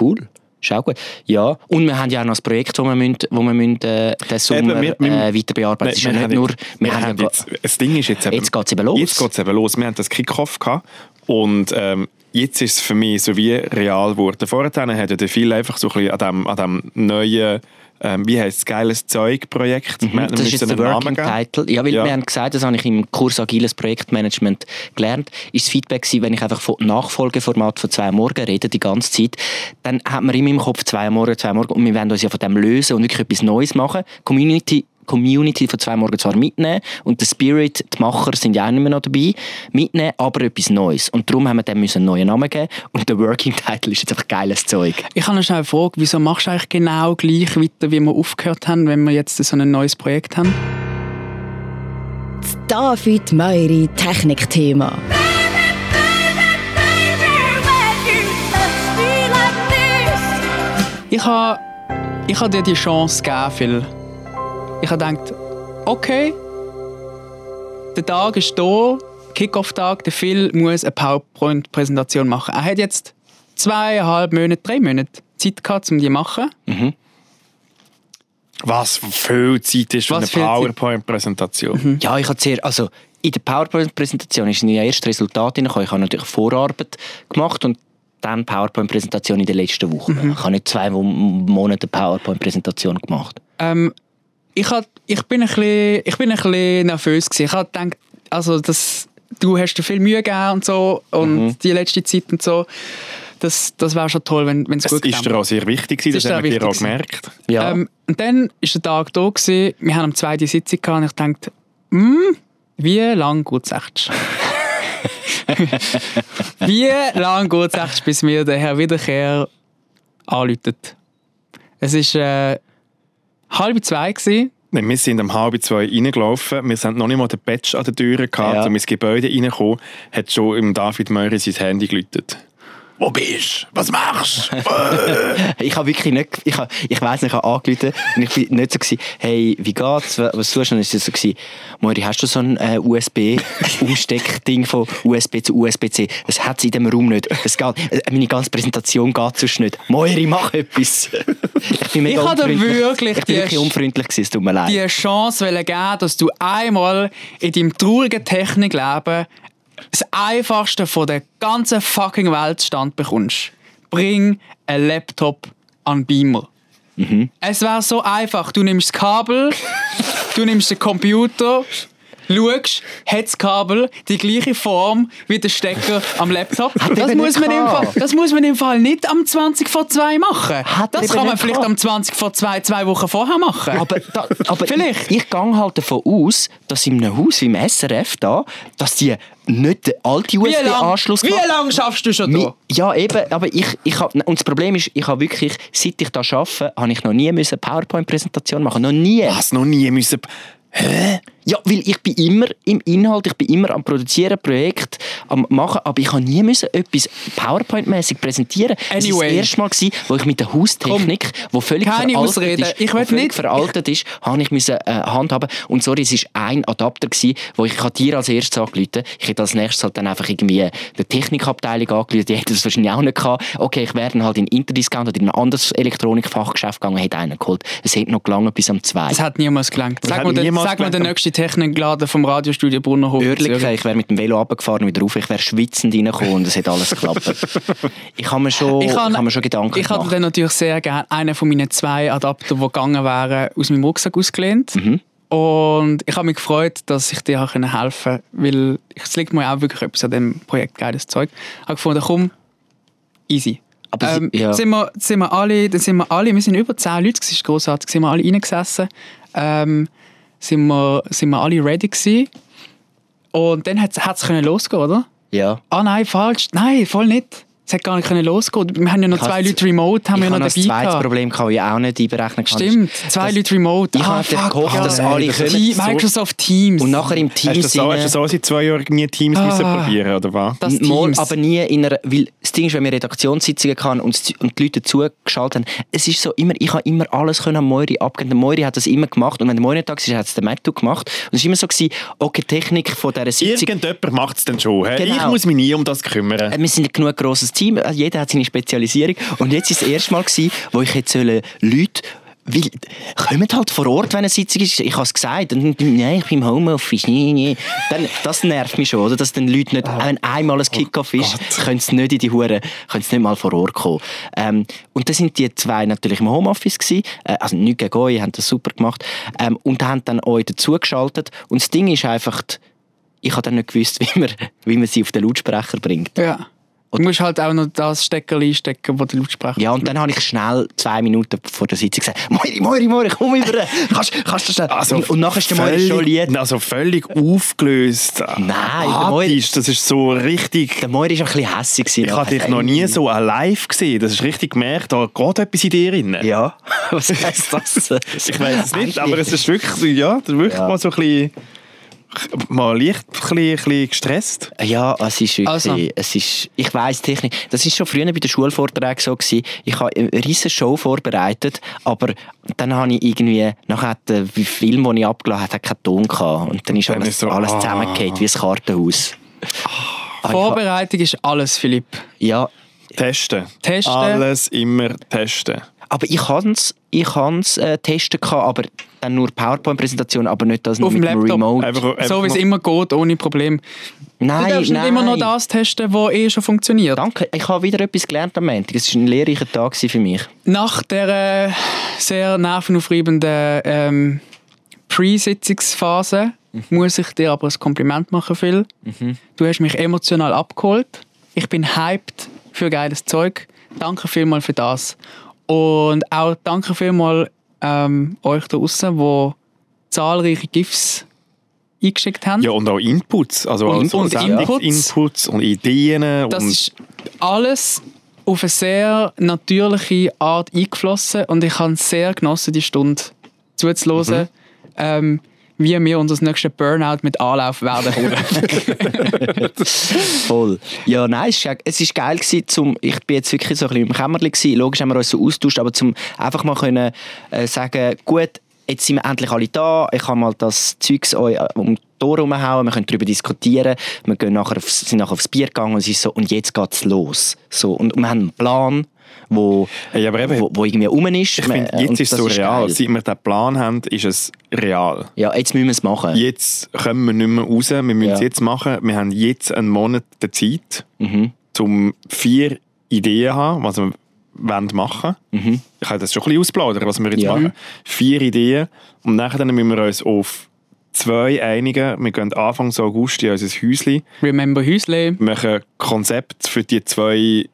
cool. Ist auch gut. Ja, und wir haben ja auch noch ein Projekt, das wir, müssen, wo wir müssen, äh, den Sommer wir- wir- äh, weiter bearbeiten. Ist ja wir nicht nur... jetzt- Wir wir haben jetzt, das Ding ist jetzt eben, Jetzt geht's eben los. Jetzt geht es eben los. Wir haben das Kick-Off gehabt und ähm, jetzt ist es für mich so wie real geworden. Vorher hat ja der viel einfach so ein bisschen an dem, an dem neuen, ähm, wie heisst es, geiles Zeug-Projekt. Mhm, Das ist jetzt der Working Title. Ja, weil Ja. wir haben gesagt, das habe ich im Kurs Agiles Projektmanagement gelernt, ist das Feedback gewesen, wenn ich einfach von Nachfolgeformat von zwei Morgen rede, die ganze Zeit, dann hat man in meinem Kopf zwei Morgen, zwei Morgen und wir wollen uns ja von dem lösen und wirklich etwas Neues machen. Community Community von zwei Morgen zwar mitnehmen und der Spirit, die Macher sind ja auch nicht mehr noch dabei, mitnehmen, aber etwas Neues. Und darum haben wir dem müssen einen neuen Namen geben und der Working Title ist jetzt einfach geiles Zeug. Ich habe noch schnell eine Frage. Wieso machst du eigentlich genau gleich weiter, wie wir aufgehört haben, wenn wir jetzt so ein neues Projekt haben? Das David Meuri Technikthema. Ich habe ich ha dir die Chance gegeben, Phil. Ich habe gedacht, okay, der Tag ist da, Kickoff-Tag, der Phil muss eine PowerPoint-Präsentation machen. Er hat jetzt zweieinhalb Monate, drei Monate Zeit gehabt, um die zu machen. Was viel Zeit ist für Was eine? PowerPoint-Präsentation. Ja, ich habe sehr, also in der PowerPoint-Präsentation ist ja erst Resultat reingekommen. Ich habe natürlich Vorarbeit gemacht und dann PowerPoint-Präsentation in der letzten Woche. Ich habe nicht zwei Monate PowerPoint-Präsentation gemacht. Ähm, ich, hat, ich, bin ein bisschen, ich bin ein bisschen nervös. Gewesen. Ich habe gedacht, also das, du hast dir viel Mühe gegeben und so und die letzte Zeit und so. Das, das wäre schon toll, wenn es gut ist dir auch sehr wichtig gewesen, Es das ist haben wir dir auch gemerkt. Ja. Ähm, und dann war der Tag da, gewesen. wir haben am zweiten Sitzung gehabt und ich dachte, hm, wie lange geht es echt? wie lange geht es echt, bis mir der Herr Wiederkehr anläutet? Es war äh, halb zwei. Gewesen. Nein, wir sind um halb zwei reingelaufen. Wir sind noch nicht mal den Patch an der Tür gehabt, Ja. um ins Gebäude reingekommen, hat schon im David Meury sein Handy geläutet. Wo bist du? Was machst du? Ich habe wirklich nicht, ich, habe, ich weiss nicht, ich habe angerufen und ich bin nicht so gewesen, hey, wie geht's, was tust du? Und es war so gewesen, Moiri, hast du so ein äh, USB-Umsteckding von USB zu USB-C? Das hat es in dem Raum nicht. Es geht, äh, meine ganze Präsentation geht sonst nicht. Moiri, mach etwas. Ich bin mega Ich habe dir unfreundlich. wirklich ich bin die- wirklich unfreundlich gewesen, es tut mir leid. die Chance wollen geben, dass du einmal in deinem traurigen Technikleben das Einfachste von der ganzen fucking Welt stand bekommst. Bring einen Laptop an Beamer. Es wäre so einfach. Du nimmst das Kabel, du nimmst den Computer, schaust, hat das Kabel die gleiche Form wie der Stecker am Laptop. Das muss, man im Fall, das muss man im Fall nicht am 20 vor 2 machen. Hat das kann man vielleicht gehabt. am 20 vor 2 zwei Wochen vorher machen. Aber, da, aber Vielleicht. ich, ich gehe halt davon aus, dass in einem Haus wie im SRF da, dass die nicht den alten Wie lange USB-Anschluss wie lang schaffst du schon da? Ja, eben, aber ich, ich hab, und das Problem ist, ich habe wirklich, seit ich da arbeite, habe ich noch nie müssen PowerPoint-Präsentation machen Noch nie. Was noch nie müssen. Ja, weil ich bin immer im Inhalt, ich bin immer am Produzieren, Projekt am machen, aber ich habe nie müssen etwas PowerPoint-mäßig präsentieren. Es war Anyway. das erste Mal, gewesen, wo ich mit der Haustechnik, wo völlig Keine veraltet Ausreden. ist, Ich völlig nicht- veraltet ist, habe ich müssen äh, handhaben. Und sorry, es war ein Adapter gewesen, wo ich, ich habe dir als erstes angerufen. Ich hätte als nächstes halt dann einfach irgendwie der Technikabteilung angerufen. Die hätten das wahrscheinlich auch nicht gehabt. Okay, ich wäre dann halt in Interdiscount oder in ein anderes Elektronikfachgeschäft gegangen und hätte einen geholt. Es hätte noch gelangt bis am 2. Es hat niemals gelangt. Sag mir, den, sag mir den gelangt. Nächsten Technikladen vom Radiostudio Brunnerhof. in Ehrlich, Zürich. ich wäre mit dem Velo und wieder rauf. Ich wäre schwitzend reingekommen und es hat alles geklappt. Ich habe mir schon, ich habe- habe mir schon Gedanken Ich hatte gemacht. dann natürlich sehr gerne einen von meinen zwei Adaptern, die gegangen wären, aus meinem Rucksack ausgelehnt. Mhm. Und ich habe mich gefreut, dass ich dir helfen konnte, weil es liegt mir auch wirklich etwas an dem Projekt geiles Zeug. Ich habe gefunden, komm, easy. Aber sie- ähm, ja. sind, wir, sind wir alle, dann sind wir alle, wir sind über zehn Leute, das ist großartig, sind wir alle reingesessen, ähm, sind, wir, sind wir alle ready gewesen. Und dann hat es losgehen, oder? Ja. Ah nein, falsch. Nein, voll nicht. Es hat gar nicht können losgehen. Wir haben ja noch Ich zwei Leute remote, haben ich wir noch habe dabei ein zweites gehabt. Problem, gehabt, das ich auch nicht einberechnen kann. Stimmt, zwei Das- Leute remote. Ich ah, hatte fuck, gehofft, ja. dass alle das kommen. Microsoft Teams. Und nachher im Hast Team du das so, hast du so seit zwei Jahren nie Teams Ah. müssen probieren oder was? das Teams. aber nie in einer, weil das Ding ist, wenn wir Redaktionssitzungen hatten und, und die Leute zugeschaltet haben, es ist so immer, ich habe immer alles können an Moiri abgeben. Der Moiri hat das immer gemacht und wenn der Moiri nicht da war, hat es der Matthew gemacht. Und es war immer so, gewesen, okay, Technik von dieser Sitzung, Irgendjemand macht es dann schon. Genau. Ich muss mich nie um das kümmern. Äh, Wir sind ein genug grosses Team, äh, jeder hat seine Spezialisierung. Und jetzt ist das erste Mal, gewesen, wo ich jetzt Leute weil, kommen halt vor Ort, wenn eine Sitzung ist. Ich habe es gesagt. Und nein, ich bin im Homeoffice. Nee, nee. Dann, das nervt mich schon, oder? Dass den Leute nicht, wenn einmal ein Kickoff ist, können sie nicht in die Hure, können sie nicht mal vor Ort kommen. Ähm, und dann sind die zwei natürlich im Homeoffice gewesen. Äh, also nicht gegen euch, haben das super gemacht. Ähm, und haben dann euch dazugeschaltet. Und das Ding ist einfach, ich habe dann nicht gewusst, wie man, wie man sie auf den Lautsprecher bringt. Ja. Du musst halt auch noch das Stecker einstecken, wo der Lautsprecher Ja, und dann habe ich schnell zwei Minuten vor der Sitzung gesagt, Moiri, Moiri, Moiri, komm über, kannst, kannst du schnell... und, und nachher ist der Moiri schon lieb. Also völlig aufgelöst. Nein, der Moiri, Hatisch, das ist so richtig... der Moiri war ein bisschen hässig. Ich habe dich noch nie so live gesehen. Das ist richtig gemerkt, da geht etwas in dir drin. Ja, was heisst das? Ich weiß es nicht, aber es ist wirklich ja, wirklich Ja. mal so ein bisschen mal leicht ein bisschen, gestresst? Ja, es ist wirklich, Also. es ist, ich weiss Technik, das ist schon früher bei den Schulvorträgen so gewesen. Ich habe eine riesige Show vorbereitet, aber dann habe ich irgendwie, nachher der Film, den ich abgelassen habe, hat keinen Ton gehabt. Und dann ist Dann alles, ist so, alles ah. zusammengefallen, wie ein Kartenhaus. Ah, Vorbereitung ist alles, Philipp. Ja, Testen. Testen. Alles immer testen. Aber ich habe es ich hab's, äh, testen gehabt, aber dann nur PowerPoint-Präsentation, aber nicht das Auf mit dem dem Laptop. Remote. Einfach, einfach So wie es immer geht, ohne Problem. nein, du darfst nein. nicht immer noch das testen, was eh schon funktioniert. Danke, ich habe wieder etwas gelernt am Montag. Es war ein lehrreicher Tag für mich. Nach der sehr nervenaufreibenden ähm, Pre-Sitzungsphase muss ich dir aber ein Kompliment machen, Phil. Du hast mich emotional abgeholt. Ich bin hyped für geiles Zeug. Danke vielmals für das. Und auch danke vielmals ähm, euch da draußen, die zahlreiche GIFs eingeschickt haben. Ja, und auch Inputs. Also Und- also und Inputs. Inputs und Ideen. Das und ist alles auf eine sehr natürliche Art eingeflossen und ich habe sehr genossen, die Stunde zuzuhören, ähm, wie wir unser nächstes Burnout mit Anlauf werden holen. Voll. Ja, nein, es war es geil gewesen, zum, ich bin jetzt wirklich so ein bisschen im Kämmerchen gewesen. Logisch haben wir uns so austauscht, aber zum einfach mal können äh, sagen, gut, jetzt sind wir endlich alle da, ich kann mal das Zeugs euch äh, um die Tore rumhauen, wir können darüber diskutieren, wir gehen nachher aufs, sind nachher aufs Bier gegangen und es so, und jetzt geht's los. So, und wir haben einen Plan, wo, Ja, aber eben, wo, wo irgendwie rum ist. ich finde, jetzt ist es so real. geil. Seit wir diesen Plan haben, ist es real. Ja, jetzt müssen wir es machen. Jetzt kommen wir nicht mehr raus. Wir müssen es Ja. jetzt machen. Wir haben jetzt einen Monat der Zeit, Mhm. um vier Ideen zu haben, was wir wollen machen Mhm. Ich habe das schon ein bisschen ausplaudern, was wir jetzt Ja. machen. Vier Ideen. Und nachher dann müssen wir uns auf zwei einigen. Wir gehen Anfang August in unser Häuschen, Remember Häusle. machen Konzept für die zwei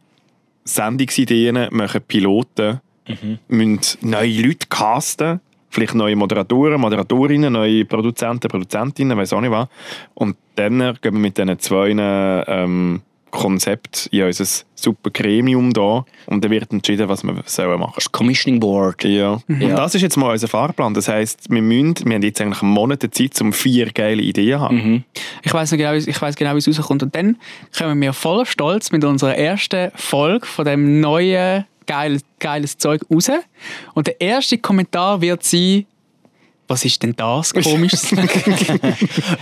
Sendungsideen, machen Piloten, Mhm. müssen neue Leute casten, vielleicht neue Moderatoren, Moderatorinnen, neue Produzenten, Produzentinnen, weiß auch nicht was. Und dann gehen wir mit diesen zwei ähm, Konzept in unser super Gremium da und dann wird entschieden, was wir sollen machen. Das Commissioning Board. Ja. Und Ja. das ist jetzt mal unser Fahrplan. Das heisst, wir, müssen, wir haben jetzt eigentlich einen Monat Zeit, um vier geile Ideen zu haben. Mhm. Ich weiß genau, wie- ich weiß genau, wie es rauskommt. Und dann kommen wir voller Stolz mit unserer ersten Folge von dem neuen geiles, geiles Zeug raus. Und der erste Kommentar wird sein, was ist denn das komisches?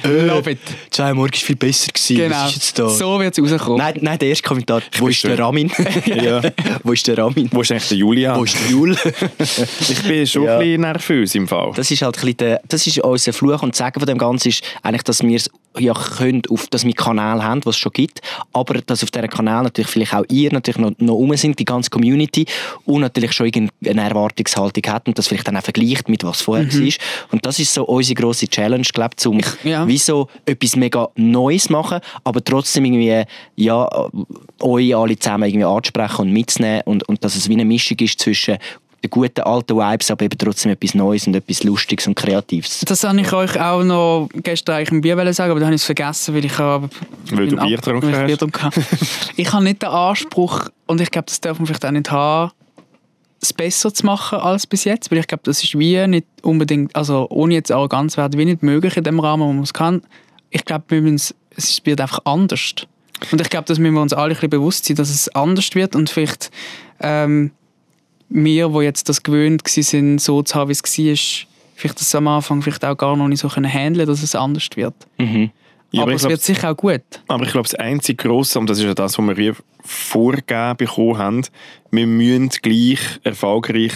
Love it. Zwei Morgen war viel besser. Gewesen. Genau. Was ist jetzt da? So wird es rauskommen. Nein, nein, der erste Kommentar. Wo bin ist der. Ramin? Ja. Wo ist der Ramin? Wo ist eigentlich der Julian? Wo ist der Jul? Ich bin schon Ja. ein bisschen nervös im Fall. Das ist halt ein bisschen der, das ist unser Fluch und Sagen von dem Ganzen ist eigentlich, dass wir es ja können, auf, dass wir Kanäle haben, was es schon gibt, aber dass auf diesen Kanälen natürlich vielleicht auch ihr natürlich noch, noch rum sind, die ganze Community und natürlich schon irgendeine Erwartungshaltung hat und das vielleicht dann auch vergleicht mit was vorher war. Und das ist so unsere grosse Challenge, glaube ich, um ja. wie so etwas mega Neues machen, aber trotzdem irgendwie, ja, euch alle zusammen irgendwie anzusprechen und mitzunehmen und, und dass es wie eine Mischung ist zwischen guten alten Vibes, aber eben trotzdem etwas Neues und etwas Lustiges und Kreatives. Das habe ich euch auch noch gestern eigentlich im Bier sagen, aber dann habe ich es vergessen, weil ich habe... Weil du Bier getrunken Bier hast. habe. ich habe nicht den Anspruch, und ich glaube, das darf man vielleicht auch nicht haben, es besser zu machen als bis jetzt, weil ich glaube, das ist wie nicht unbedingt, also ohne jetzt arrogant zu werden, wie nicht möglich in dem Rahmen, wo man es kann. Ich glaube, wir müssen es es wird einfach anders. Und ich glaube, das müssen wir uns alle ein bisschen bewusst sein, dass es anders wird und vielleicht ähm, wir, die jetzt das gewöhnt sind, so zu haben, wie es war, vielleicht das am Anfang vielleicht auch gar noch nicht so können handeln, dass es anders wird. Mhm. Ja, aber aber, es glaub, wird sicher auch gut. aber ich glaube, das einzige Grosse, und das ist ja das, was wir hier vorgegeben bekommen haben, wir müssen gleich erfolgreich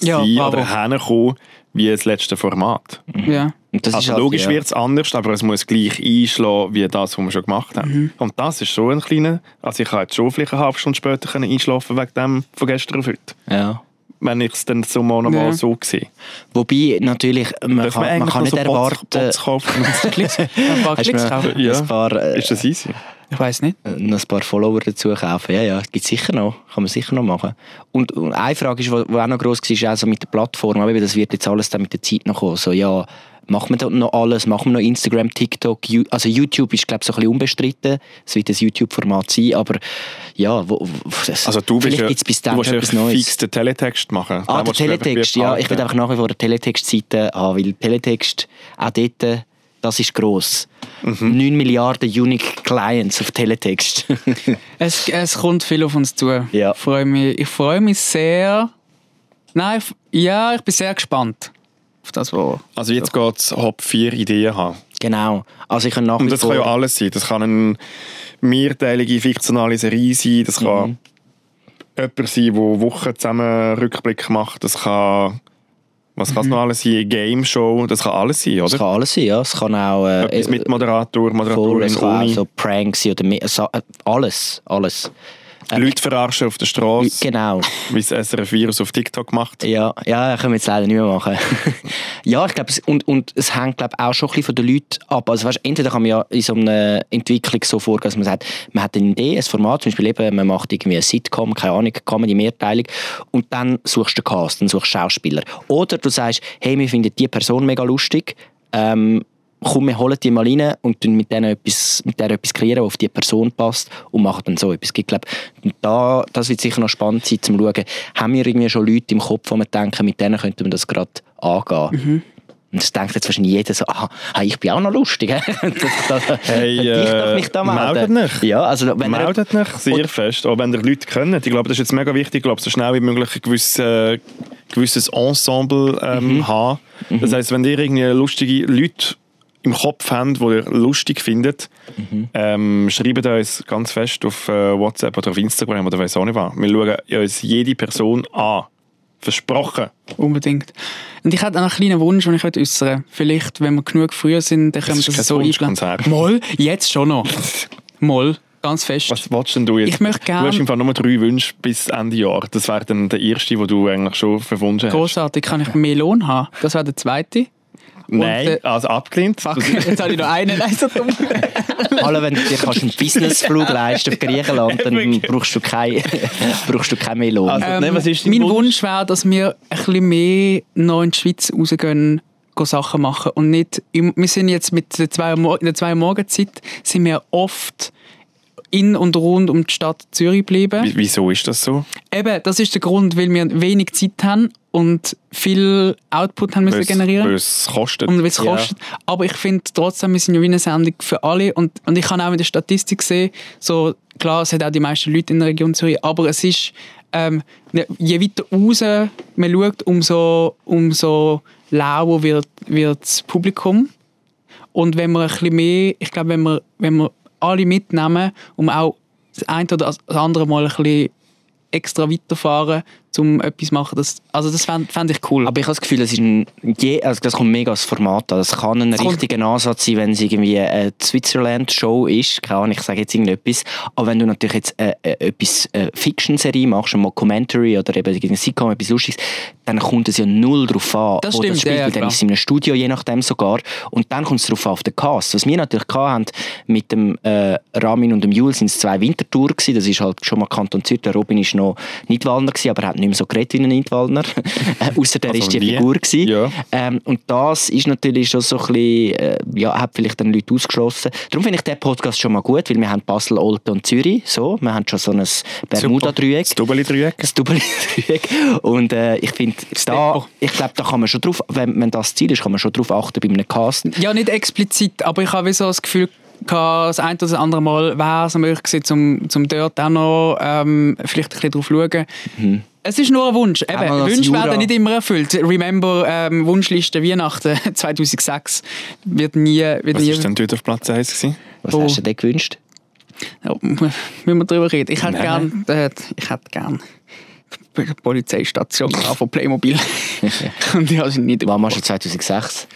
Ja, sein bravo. oder hinkommen wie das letzte Format. Ja. Und das also ist halt, logisch ja. wird es anders, aber es muss gleich einschlagen wie das, was wir schon gemacht haben. Mhm. Und das ist schon ein kleiner... Also ich habe jetzt schon vielleicht eine halbe Stunde später können einschlafen wegen dem von gestern auf heute. Ja. Wenn ich es dann so mal noch mal Ja. so sehe. Wobei natürlich, man Darf kann, man eigentlich kann nicht so erwarten... Bots ein paar Klicks kaufen. Ja. ein paar, äh, ist das easy? Ich weiß nicht. noch ein paar Follower dazu kaufen. Ja, ja, gibt sicher noch. Kann man sicher noch machen. Und, und eine Frage, ist, die auch noch gross war, ist auch so mit der Plattform. Aber das wird jetzt alles dann mit der Zeit noch kommen. So, ja, machen wir da noch alles? Machen wir noch Instagram, TikTok? Also YouTube ist, glaube ich, so ein bisschen unbestritten. Es wird das YouTube-Format sein. Aber ja, wo, wo, das, Also du vielleicht ja, gibt's bis du dann willst etwas Neues. fix den Teletext machen. Ah, Den Teletext, ja. Ich will einfach nach wie vor eine Teletext-Seite haben, weil Teletext auch dort, das ist gross. Mhm. 9 Milliarden Unique Clients auf Teletext. Es, es kommt viel auf uns zu. Ja. Ich freue mich, ich freue mich sehr. Nein, ich, ja, ich bin sehr gespannt auf das, was. Also jetzt geht es Hop 4 Ideen haben. genau. Also ich kann nach Und das vor... kann ja alles sein. Das kann eine mehrteilige fiktionale Serie sein. Das kann Mhm. jemand sein, der Wochen zusammen Rückblick macht. Das kann... Was kann es noch alles sein? Game Show. Das kann alles sein, Mhm. Es oder? kann alles sein, ja. Es kann auch... Äh, Etwas mit Moderator, voll, Moderatorin, es kann auch ohne. so Pranks sein oder äh, alles, alles. Leute verarschen auf der Straße, Genau. wie es SRF Virus auf TikTok macht. Ja, ja, können wir jetzt leider nicht mehr machen. ja, ich glaube, und, und es hängt glaub, auch schon ein bisschen von den Leuten ab. Also, weißt, entweder kann man ja in so einer Entwicklung so vorgehen, dass man sagt, man hat eine Idee, ein Format, zum Beispiel eben, man macht irgendwie eine Sitcom, keine Ahnung, Comedy, Mehrteilig, und dann suchst du Cast, dann suchst du Schauspieler. Oder du sagst, hey, wir finden die Person mega lustig, ähm, komm, wir holen die mal rein und tun mit denen etwas, mit der etwas kreieren, was auf die Person passt und machen dann so etwas. Ich glaube, da, das wird sicher noch spannend sein, zum schauen, haben wir irgendwie schon Leute im Kopf, wo wir denken, mit denen könnte man das gerade angehen. Und das denkt jetzt wahrscheinlich jeder so, aha, ah, ich bin auch noch lustig. das, das, Hey, könnte ich doch äh, mich da melden. meldet euch. Ja, also wenn ihr- Meldet euch sehr fest, auch wenn ihr Leute kennt. Ich glaube, das ist jetzt mega wichtig, ich glaube, so schnell wie möglich ein gewisses, äh, gewisses Ensemble ähm, Mhm. haben. Das heisst, wenn ihr irgendwie lustige Leute im Kopf habt, die ihr lustig findet, Mhm. ähm, schreibt uns ganz fest auf äh, WhatsApp oder auf Instagram oder weiß auch nicht was. Wir schauen uns jede Person an. Versprochen. Unbedingt. Und ich hätte noch einen kleinen Wunsch, den ich möchte äußern Vielleicht, wenn wir genug früher sind, dann können wir das kein so Wunschkonzert. einplanen. Moll, jetzt schon noch. Moll, ganz fest. Was willst denn du jetzt? Ich möchte gern- Du hast im Fall nur drei Wünsche bis Ende Jahr. Das wäre dann der erste, den du eigentlich schon verwunschen hast. Großartig, kann ich mehr Lohn haben? Das wäre der zweite. Nein, Und, äh, also abgelehnt. Fuck, jetzt habe ich noch einen. Nein, so dumm. Alle, wenn du dir kannst einen Businessflug leisten auf Griechenland, dann brauchst du keinen brauchst du keinen Melon. Also- Ähm, Nein, was ist mein Wunsch? Wunsch wäre, dass wir ein bisschen mehr noch in die Schweiz rausgehen, go Sachen machen. Und nicht, wir sind jetzt mit der zwei, in der zwei Morgenzeit sind wir oft in und rund um die Stadt Zürich geblieben. Wie- Wieso ist das so? Eben, das ist der Grund, weil wir wenig Zeit haben und viel Output haben müssen generieren Weil es kostet. und weil es kostet. Aber ich finde trotzdem, wir sind ja wie eine Sendung für alle und, und ich kann auch in der Statistik sehen, so, klar, es hat auch die meisten Leute in der Region Zürich, aber es ist, ähm, ne- je weiter raus man schaut, umso, umso lauer wird, wird das Publikum. Und wenn wir ein bisschen mehr, ich glaube, wenn wir, wenn wir alle mitnehmen, um auch das eine oder andere Mal ein bisschen extra weiterfahren, um etwas zu machen, das, also das fände fänd ich cool. Aber ich habe das Gefühl, es ist ein, also das kommt mega als Format an. Das kann ein kommt- richtiger Ansatz sein, wenn es irgendwie eine Switzerland-Show ist. Keine Ahnung, ich sage jetzt irgendetwas. Aber wenn du natürlich jetzt äh, äh, etwas äh, Fiction-Serie machst, ein Mockumentary oder eben eine Sitcom, etwas Lustiges, dann kommt es ja null drauf an, Das wo stimmt, das spielt. ja, dann klar. ist es in einem Studio, je nachdem sogar. Und dann kommt es darauf an, auf den Cast. Was wir natürlich hatten mit dem äh, Ramin und dem Jules, sind es zwei Wintertouren. Das ist halt schon mal Kanton Zürich. Der Robin ist noch Nidwalner gewesen, aber er hat nicht mehr so geredet wie ein Nidwalner. äh, Außer der Also ist die wie? Figur gewesen. Ja. Ähm, und das ist natürlich schon so ein bisschen, äh, ja, hat vielleicht dann Leute ausgeschlossen. Darum finde ich den Podcast schon mal gut, weil wir haben Basel, Olten und Zürich, so. Wir haben schon so ein Bermuda-Dreieck. Das Double-Dreieck. Das Double-Dreieck. Und äh, ich finde, da, ich glaube, da kann man schon drauf, wenn, wenn das Ziel ist, kann man schon drauf achten bei einem Cast. Ja, nicht explizit, aber ich habe so das Gefühl, das ein oder das andere Mal wäre es möglich gewesen, um, zum dort auch noch ähm, vielleicht ein bisschen drauf zu schauen. Es ist nur ein Wunsch. Eben, Wünsche Jura. werden nicht immer erfüllt. Remember, ähm, Wunschliste Weihnachten 2006 wird nie... Wird Was nie war denn dort auf Platz 1? Gewesen? Was Oh. hast du dir gewünscht? Ja, müssen wir darüber reden. Ich hätte gern, äh, ich hätte gern Polizeistation von Playmobil. Und ich habe sie nicht Wann machst du 2006?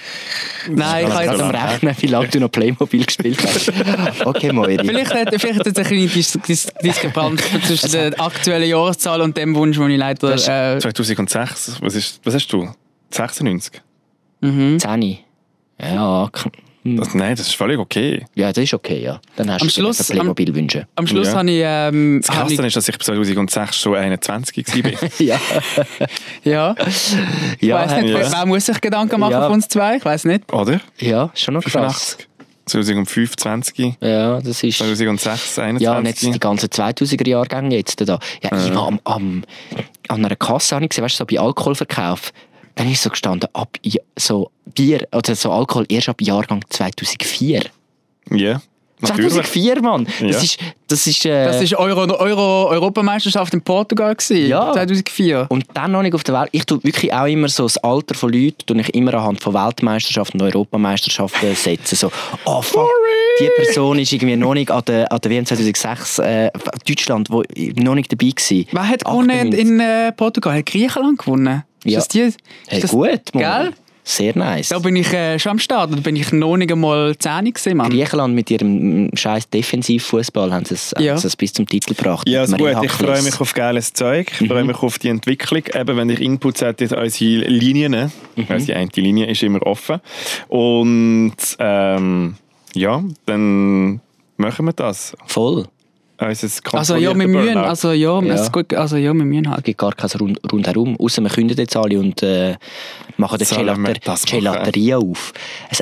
Nein, ich kann jetzt am Rechnen, wie lange du noch Playmobil gespielt hast. Okay, Moiri. Vielleicht hat, vielleicht hat es eine kleine Dis Dis Diskrepanz zwischen der aktuellen Jahreszahl und dem Wunsch, den ich leider... Äh, 2006. Was, ist, was hast du? 96? 10. Ja, Das, nein, das ist völlig okay. ja, das ist okay, ja. Dann hast Am du Schluss- einen Playmobil wünschen. am Schluss Ja. habe ich... Ähm, Das habe Krasse ich ist, dass ich 2006 schon 21 war. Ja, ja, ich ja, weiss nicht, ja. wer, muss sich Gedanken machen Ja. von uns zwei? Ich weiß nicht. Oder? ja, schon noch krass. 85. 2005, 20. Ja, das ist... 2006, 21. Ja, und jetzt die ganzen 2000er Jahrgänge jetzt da. Ja, ich war am, am, an einer Kasse, habe ich gesehen, weißt du, so bei Alkoholverkauf. Dann ist so gestanden, ab so Bier, oder so Alkohol erst ab Jahrgang 2004. Ja, natürlich. 2004, Mann! Das Ja. ist, das ist, äh, Das ist Euro, Euro, Europameisterschaft in Portugal gewesen, Ja. 2004. Und dann noch nicht auf der Welt. Ich tue wirklich auch immer so das Alter von Leuten tue ich immer anhand von Weltmeisterschaften und Europameisterschaften setzen. So, oh fuck, die Person ist irgendwie noch nicht an der, an der WM 2006 äh, Deutschland, wo noch nicht dabei war. Wer hat gewonnen 98. in äh, Portugal? Hat Griechenland gewonnen? Ist Ja. das die? Ist Hey, das, gut, Mann. Gell? Sehr nice. Da bin ich äh, schon am Start. Da bin ich noch nicht einmal 10 gewesen, Mann. Griechenland mit ihrem mm, scheiß Defensivfußball haben sie es, Ja. es bis zum Titel gebracht. Ja, also gut, ich freue mich auf geiles Zeug. Ich freue mich auf die Entwicklung. Eben, wenn ich Inputs hätte, unsere Linien, ne? also die eine Linie ist immer offen. Und ähm, ja, dann machen wir das. Voll. Unser Also ja, wir Burnout. also ja, Ja. Es ist gut, also ja, wir mühen Es halt. gibt gar kein Rund, rundherum. Außer wir künden jetzt alle und äh, machen den Sollen wir Gelater das machen? Gelateria auf.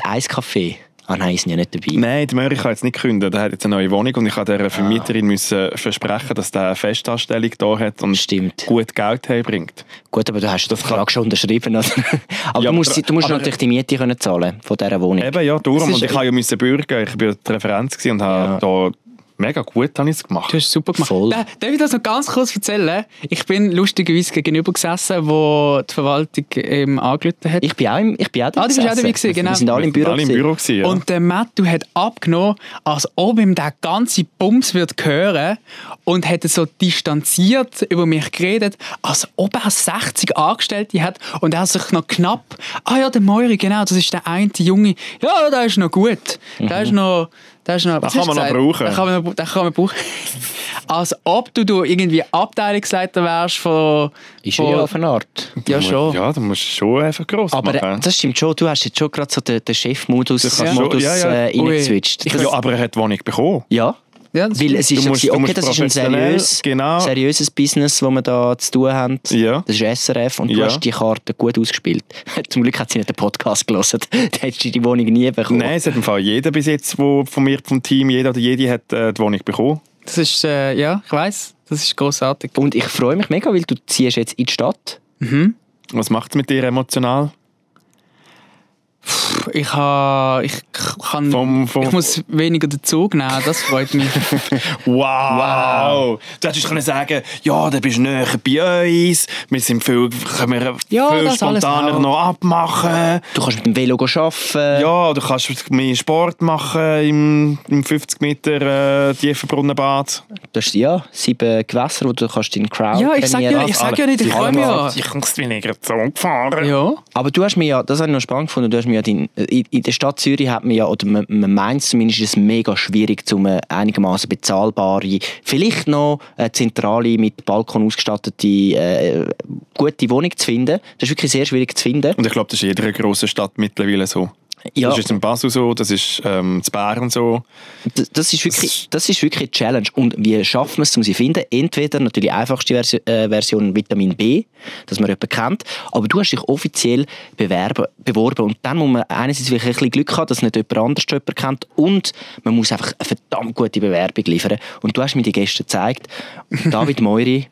Ein Eiscafé. Ah nein, ist ja nicht dabei. Nein, der Möri kann jetzt nicht künden. Der hat jetzt eine neue Wohnung und ich habe der Vermieterin müssen versprechen, dass der eine Festanstellung da hat und Stimmt. gut Geld herbringt. Gut, aber du hast den Vertrag schon unterschrieben. Oder? aber Ja, du musst, du musst aber- natürlich die Miete können zahlen von dieser Wohnung. Eben, ja, darum. Es Und ich habe ja müssen bürgen. Ich war ja die Referenz gewesen und habe da mega gut habe ich es gemacht. Du hast es super gemacht. Voll. Da, darf ich das noch ganz kurz erzählen? Ich bin lustigerweise gegenüber gesessen, wo die Verwaltung ähm, angerufen hat. Ich bin auch, im, ich bin auch da Ah, du bist auch dabei gewesen, genau. Wir sind alle im Büro. waren alle im. Büro. Gewesen, ja. Und der Matthew hat abgenommen, als ob ihm der ganze Bums wird hören und hat so distanziert über mich geredet, als ob er 60 Angestellte hat und er sich noch knapp, ah ja, der Moiri, genau, das ist der eine Junge, ja, der ist noch gut, der ist noch, der ist noch, was kann man noch brauchen. Den kann man, noch- den kann man brauchen. als ob du, du irgendwie Abteilungsleiter wärst von... Ist von ja auf eine Art. ja, Du musst- schon. Ja, du musst schon einfach gross Aber äh, machen. das stimmt schon. Du hast jetzt schon gerade so den, den Chef-Modus Das kannst du- Modus, ja, ja. äh, Das- ja, aber er hat die Wohnung bekommen. Ja. Ja, das Weil es ist musst- okay, das ist ein seriös, genau. seriöses Business, das wir da zu tun haben. Ja. Das ist SRF und du Ja. hast die Karte gut ausgespielt. Zum Glück hat sie nicht den Podcast gelesen. Dann hättest du die Wohnung nie bekommen. Nein, es hat im Fall jeder bis jetzt, wo von mir, vom Team, jeder oder jede hat äh, die Wohnung bekommen. Das ist, äh, ja, ich weiß, das ist großartig. Und ich freue mich mega, weil du ziehst jetzt in die Stadt. Was macht es mit dir emotional? Ich ha, ich kann, Vom- vom- ich muss weniger den Zug nehmen, das freut mich. Wow! Du hättest können sagen, ja, du bist näher bei uns, wir sind viel, können wir Ja, viel das alles spontaner noch abmachen. Du kannst mit dem Velo arbeiten. Ja, du kannst mehr Sport machen im, im 50 Meter äh, Tiefenbrunnenbad. Du hast ja sieben Gewässer, wo du kannst deinen Crowd Ja, ich sag ja, ich sag ja nicht, ich komme ja. Ich muss weniger Zug fahren. Ja, Aber du hast mir ja, das habe ich noch spannend gefunden, du hast mir ja dein, in, der Stadt Zürich hat man ja, oder man, man meint zumindest, es mega schwierig, um eine einigermaßen bezahlbare, vielleicht noch eine zentrale, mit Balkon ausgestattete, äh, gute Wohnung zu finden. Das ist wirklich sehr schwierig zu finden. Und ich glaube, das ist in jeder grossen Stadt mittlerweile so. Ja, Das ist in Basel so, das ist ähm, in Bern so. das, das, ist wirklich, das ist wirklich eine Challenge. Und wie schaffen wir es, um sie zu finden? Entweder natürlich die einfachste Versi äh, Version Vitamin B, dass man jemanden kennt, aber du hast dich offiziell bewerben, beworben und dann muss man einerseits vielleicht ein bisschen Glück haben, dass nicht jemand anders jemanden kennt und man muss einfach eine verdammt gute Bewerbung liefern. Und du hast mir die gestern gezeigt. David Moiri,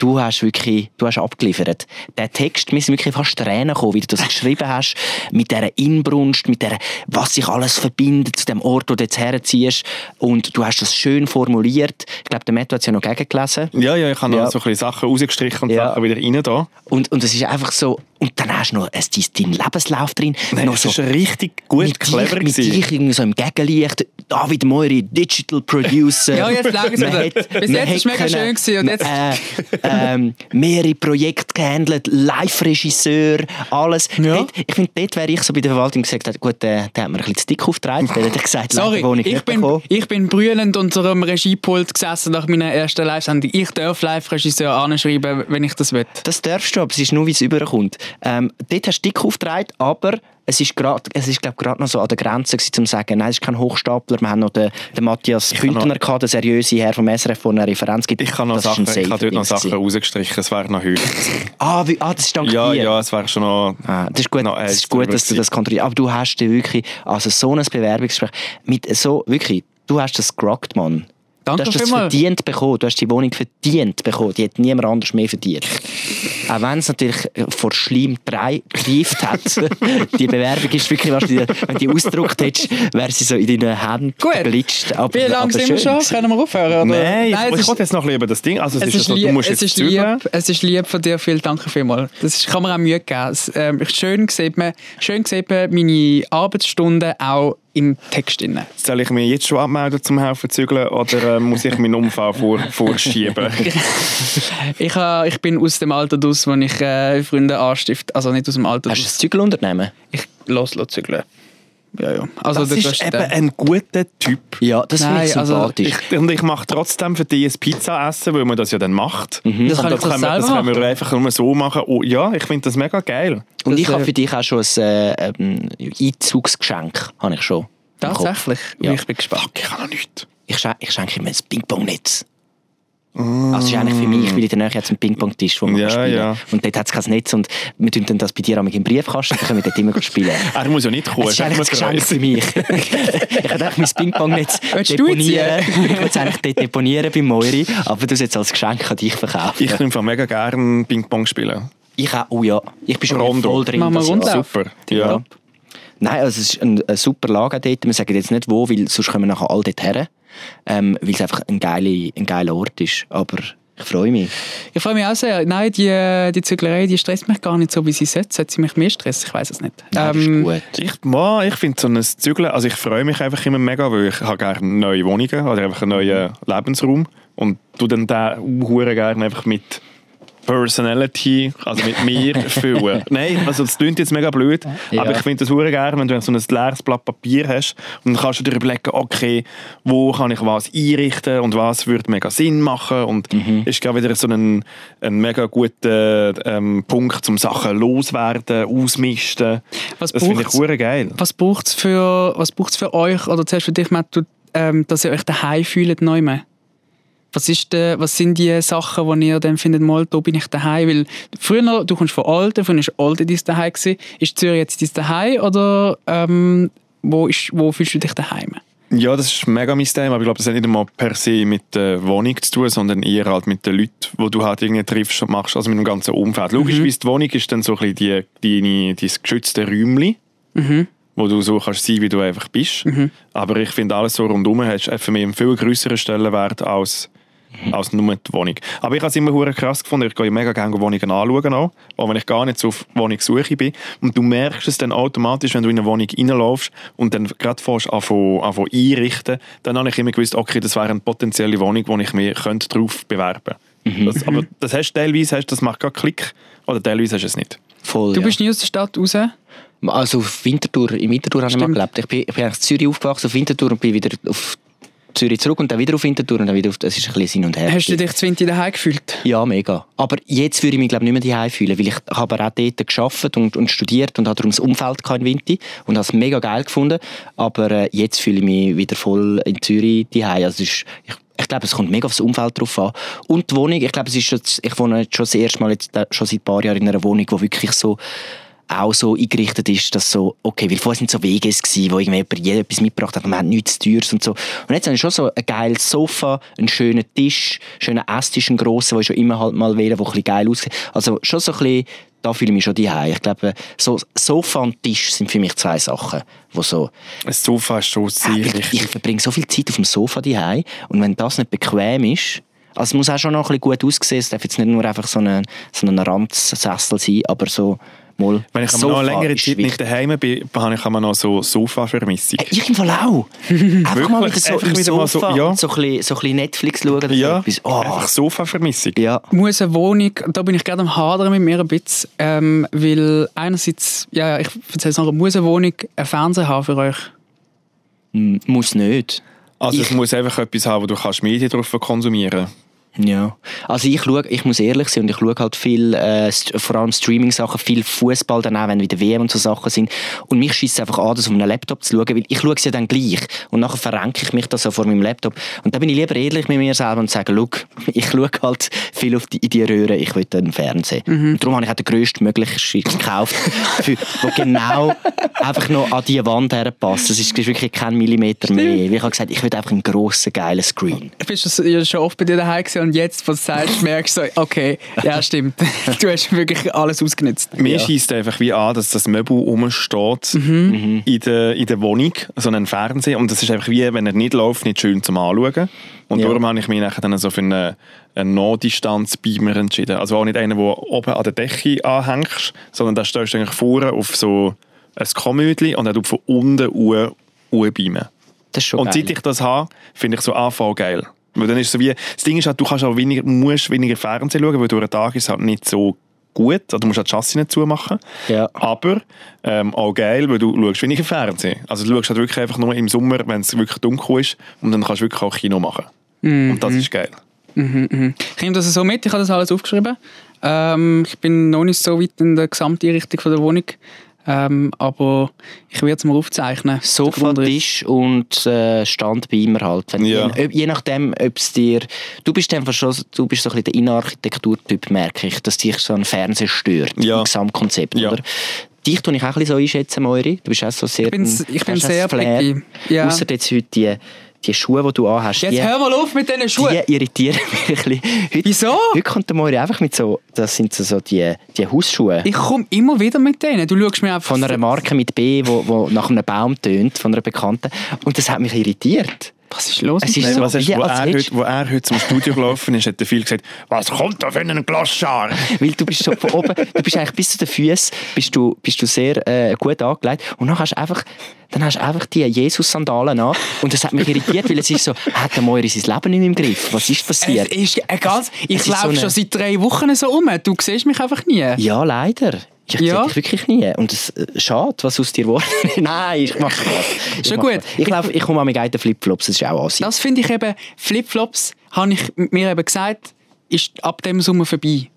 du hast wirklich, du hast abgeliefert. Der Text, mir sind wirklich fast Tränen gekommen, wie du das geschrieben hast, mit dieser Inbrunst, mit der, was sich alles verbindet zu dem Ort, wo du jetzt herziehst. Und du hast das schön formuliert. Ich glaube, der Matt hat es ja noch gegengelesen. Ja, ja, ich habe Ja. noch so ein bisschen Sachen rausgestrichen und Ja. Sachen wieder rein da. Und, und es ist einfach so, und dann hast du noch ein, dein Lebenslauf drin. Nein, noch das ist richtig gut, mit clever dich, mit dich irgendwie so im Gegenlicht. David Moiri, Digital Producer. Ja, jetzt hat- Bis jetzt hat ist mega schön gewesen und jetzt- Äh, ähm, mehrere Projekte gehandelt, Live-Regisseur, alles. Ja. Dort, ich finde, dort wäre ich so bei der Verwaltung gesagt, hätte, gut, der, der hat mir ein bisschen zu dick aufgetragen. Der hat gesagt, sorry, wohne ich ich bin, bekommen. ich bin brüllend unter einem Regiepult gesessen nach meiner ersten Live-Sendung. Ich darf Live-Regisseur anschreiben, wenn ich das will. Das darfst du, aber es ist nur, wie es überkommt. Ähm, dort hast du dick aufgetragen, aber es ist gerade, es ist glaube gerade noch so an der Grenze gewesen, um zu sagen, nein, es ist kein Hochstapler. Wir haben noch den, den Matthias kann Bündner gehabt, der seriöse Herr vom SRF, der eine Referenz gibt. Ich habe noch Das Sachen, ich habe dort noch Sachen rausgestrichen, es wäre noch heute. Ah, wie, ah, das ist dank ja, dir. ja, es wäre schon noch... Ah, das ist gut, das ist gut dass du das kontrollierst. Aber du hast dir wirklich, also so ein Bewerbungsgespräch, mit so, wirklich, du hast das gerockt, Mann. Danke Du hast das vielmals. verdient bekommen. Du hast die Wohnung verdient bekommen. Die hat niemand anders mehr verdient. Auch wenn es natürlich vor Schleim 3 gereift hat. die Bewerbung ist wirklich, du, wenn du die ausgedruckt hättest, wäre sie so in deinen Händen Gut. Aber, Wie lange sind wir schon? Können wir aufhören? Oder? Nein, ich, es ich ist- wollte jetzt noch über das Ding. Also, es, Es ist, ist, so, du lieb, musst es, jetzt ist lieb, es ist lieb von dir, viel danke vielmals. Das ist, kann mir auch Mühe geben. Es, ähm, schön sieht man, schön sieht man meine Arbeitsstunden auch im Text. Drin. Soll ich mich jetzt schon abmelden zum Helfen zügeln oder äh, muss ich meinen Unfall vor, vorschieben? Ich, äh, ich bin aus dem Alter draus, wo ich äh, Freunde anstifte. Also nicht aus dem Alter Hast du ein Zügelunternehmen? Ich los zügeln. Ja, ja. Also, Das ist grösste eben Teil. ein guter Typ. Ja, das finde ich also sympathisch. Ich, und ich mache trotzdem für dich ein Pizza essen, weil man das ja dann macht. Das kann ich das, doch können wir, das können wir einfach nur so machen. Oh, ja, ich finde das mega geil. Und das, ich habe äh, für dich auch schon ein äh, ähm, Einzugsgeschenk. Habe ich schon. Tatsächlich? Ja. Ich bin gespannt. Fuck, ich habe noch nichts. Ich, schen ich schenke ihm ein Ping-Pong-Netz. Also es ist eigentlich für mich, weil in der Nähe jetzt einen Ping-Pong-Tisch, wo man Ja, kann spielen ja. Und dort hat es kein Netz und wir tun dann das bei dir einmal im Briefkasten, dann können wir dort immer gut spielen. Er muss ja nicht kommen. Es ist eigentlich ein Geschenk für mich. ich hätte eigentlich mein Ping-Pong-Netz deponieren. ich würde es eigentlich dort deponieren bei Moiri, aber du es jetzt als Geschenk an dich verkaufen. Ich nehme mega gerne Ping-Pong spielen. Ich auch, oh ja. Ich bin schon Rondo. voll drin. Machen wir das Jahr. Rundlauf. Super. Ja. Nein, also es ist ein, ein super Lager dort. Wir sagen jetzt nicht wo, weil sonst kommen wir nachher alle dort her. Ähm, weil es einfach ein geiler, ein geiler Ort ist. Aber ich freue mich. Ich freue mich auch sehr. Nein, die, die Züglerei die stresst mich gar nicht so, wie sie sollte. Sollte sie mich mehr stressen? Ich weiß es nicht. Nein, das Ähm, ist gut. Ich, ich finde so ein Zügeln, also ich freue mich einfach immer mega, weil ich habe gerne neue Wohnungen oder einfach einen neuen Lebensraum und du dann den hure gerne einfach mit Personality, also mit mir füllen. Nein, also das klingt jetzt mega blöd, Ja. aber ich finde das hure gerne, wenn du so ein leeres Blatt Papier hast und dann kannst du dir überlegen, okay, wo kann ich was einrichten und was würde mega Sinn machen und Mhm. ist glaube wieder so ein, ein mega guter ähm, Punkt, um Sachen loswerden, ausmisten. Was das finde ich hure geil. Was braucht es für, was braucht's für euch, oder zuerst für dich, Matt, ähm, dass ihr euch daheim fühlt neu mehr? Was, ist der, was sind die Sachen, wo ihr dann findet, mal, da bin ich daheim? Weil früher, du kommst von Alten, früher war Alten dein daheim. Ist Zürich jetzt dein daheim oder ähm, wo, ist, wo fühlst du dich daheim? Ja, das ist mega mein Thema, aber ich glaube, das hat nicht einmal per se mit der Wohnung zu tun, sondern eher halt mit den Leuten, die du halt irgendwie triffst und machst, also mit dem ganzen Umfeld. Logischerweise, die Wohnung ist dann so ein bisschen die, deine, dein geschützte Räumchen, wo du so kannst sein, wie du einfach bist. Aber ich finde, alles so rundherum hat für mich einen viel größeren Stellenwert als als nur die Wohnung. Aber ich habe es immer hure krass gefunden. Ich gehe mega gerne Wohnungen anschauen, auch, auch wenn ich gar nicht so auf Wohnungssuche bin. Und du merkst es dann automatisch, wenn du in eine Wohnung reinläufst und dann gerade fährst anfangen einrichten, dann habe ich immer gewusst, okay, das wäre eine potenzielle Wohnung, wo ich mich könnte drauf bewerben könnte. Das, aber das hast du teilweise, hast, das macht gerade Klick, oder teilweise hast du es nicht. Voll, Du ja. bist nie aus der Stadt raus? Also auf Winterthur, in Winterthur habe ich mal gelebt. Ich bin, ich bin eigentlich in Zürich aufgewachsen, auf Winterthur und bin wieder auf Zürich zurück und dann wieder auf Winterthur und dann wieder auf... Es ist ein bisschen hin und her. Hast du dich zwingt daheim gefühlt? Ja, mega. Aber jetzt würde ich mich glaube nicht mehr daheim fühlen, weil ich habe auch dort gearbeitet und, und studiert und habe darum das Umfeld in Winti und habe es mega geil gefunden. Aber äh, jetzt fühle ich mich wieder voll in Zürich daheim. Also ist, ich, ich glaube, es kommt mega aufs Umfeld drauf an. Und die Wohnung, ich glaube, es ist jetzt, ich wohne jetzt schon das erste Mal jetzt, schon seit ein paar Jahren in einer Wohnung, die wirklich so auch so eingerichtet ist, dass so, okay, weil vorher sind so gewesen, wo irgendwie jemand jeder etwas mitgebracht hat und man hat nichts Teures und so. Und jetzt habe ich schon so ein geiles Sofa, einen schönen Tisch, schönen Esstisch, einen grossen, den ich schon immer halt mal wähle, der ein bisschen geil aussieht. Also schon so ein bisschen, da fühle ich mich schon daheim. Ich glaube, so Sofa und Tisch sind für mich zwei Sachen, wo so, Ein Sofa ist schon sehr ich, wichtig. ich verbringe so viel Zeit auf dem Sofa daheim und wenn das nicht bequem ist, also es muss auch schon noch ein bisschen gut aussehen, es darf jetzt nicht nur einfach so ein so ein Randsessel sein, aber so mal Wenn ich Sofa noch längere Zeit nicht daheim bin, habe ich immer noch so Sofa-Vermissung. Äh, Ich im Fall auch. Einfach mal wieder so Einfach im wieder mal so- Sofa ja. so, ein bisschen, so ein bisschen Netflix schauen oder Ja, so etwas. Oh, einfach Sofa-Vermissung. ja. muss eine Wohnung, da bin ich gerade am Hadern mit mir ein bisschen, ähm, weil einerseits, ja, ja, ich erzähle es muss eine Wohnung einen Fernseher haben für euch? M- Muss nicht. Also Ich- es muss einfach etwas haben, wo du kannst Medien drauf konsumieren Ja, also ich schaue, ich muss ehrlich sein und ich schaue halt viel, äh, vor allem Streaming-Sachen, viel Fußball dann auch, wenn wieder WM und so Sachen sind. Und mich schießt es einfach an, das auf einem Laptop zu schauen, weil ich schaue es ja dann gleich. Und nachher verrenke ich mich da so vor meinem Laptop. Und da bin ich lieber ehrlich mit mir selber und sage, look, ich schaue halt viel auf die, in die Röhre, ich will einen Fernseher. Und darum habe ich auch den grössten möglichen Shit gekauft, für, wo genau einfach noch an die Wand herpasst. Das ist wirklich kein Millimeter mehr. Weil ich habe gesagt, ich will einfach einen grossen, geilen Screen. Bist du schon oft bei dir daheim gewesen und jetzt, was du sagst, merkst du so, okay, ja stimmt, du hast wirklich alles ausgenutzt. Mir schießt einfach wie an, dass das Möbel rumsteht in, der, in der Wohnung, so ein Fernseher. Und das ist einfach wie, wenn er nicht läuft, nicht schön zum Anschauen. Und Ja. darum habe ich mich nachher dann so für einen, einen No-Distanz-Beamer entschieden. Also auch nicht einen, der oben an der Decke anhängst, sondern da stehst du eigentlich vorne auf so ein Komödli und tut von unten uhr beamen. Das ist schon Und geil. seit ich das habe, finde ich so Anfall geil. Weil dann ist so wie, das Ding ist halt, du kannst auch weniger, musst weniger Fernsehen schauen, weil durch den Tag ist es halt nicht so gut. Also du musst halt die Chassis nicht zumachen. Ja. Aber ähm, auch geil, weil du schaust weniger Fernsehen. Also du schaust halt wirklich einfach nur im Sommer, wenn es wirklich dunkel ist und dann kannst du wirklich auch Kino machen. Und das ist geil. Ich nehme das so mit, ich habe das alles aufgeschrieben. Ähm, ich bin noch nicht so weit in der Gesamteinrichtung von der Wohnung, ähm, aber ich werde es mal aufzeichnen. Sofa, Der Grundriss. Tisch und äh, Standbeamer halt. Wenn, Ja. je, je nachdem, ob es dir... Du bist einfach schon du bist so ein bisschen der Innenarchitekturtyp, merke ich, dass dich so ein Fernseher stört Ja. im Gesamtkonzept, Ja. oder? Dich tue ich auch ein bisschen so einschätzen, Moiri. Du bist auch so sehr... Ich bin s- ich bin sehr Flair. Ja. Ausser jetzt heute die, die Schuhe, die du anhast. Jetzt die, hör mal auf mit diesen Schuhen! die irritieren mich ein bisschen. Heute, Wieso? Heute kommt der Moiri einfach mit so... Das sind so, so die, die Hausschuhe. Ich komme immer wieder mit denen. Du schaust mir einfach von einer Marke mit B, wo, wo nach einem Baum tönt, von einer Bekannten. Und das hat mich irritiert. Was ist los? Es ist dir? so- was hast, wie wo, als er heute, wo er heute zum Studio gelaufen ist, hat der viel gesagt, was kommt da für einen Glasschar? Weil du bist so von oben, du bist eigentlich bis zu den Füßen bist du, bist du sehr äh, gut angelegt. Und dann hast du einfach, dann hast du einfach die Jesus-Sandalen an. Und das hat mich irritiert, weil es ist so, hat der Moiri sein Leben nicht im Griff? Was ist Es passiert? ist ein ganz, ich Es laufe so eine- schon seit drei Wochen so um. Du siehst mich einfach nie. Ja, leider. Ich Ja. dich wirklich nie. Und es äh, schade, was aus dir ist. Nein, ich mache. Ich Schon gut. Ich, laufe, ich komme an meine eigenen Flipflops, das ist auch Asi. Das finde ich eben, Flipflops, habe ich mir eben gesagt, ist ab dem Sommer vorbei.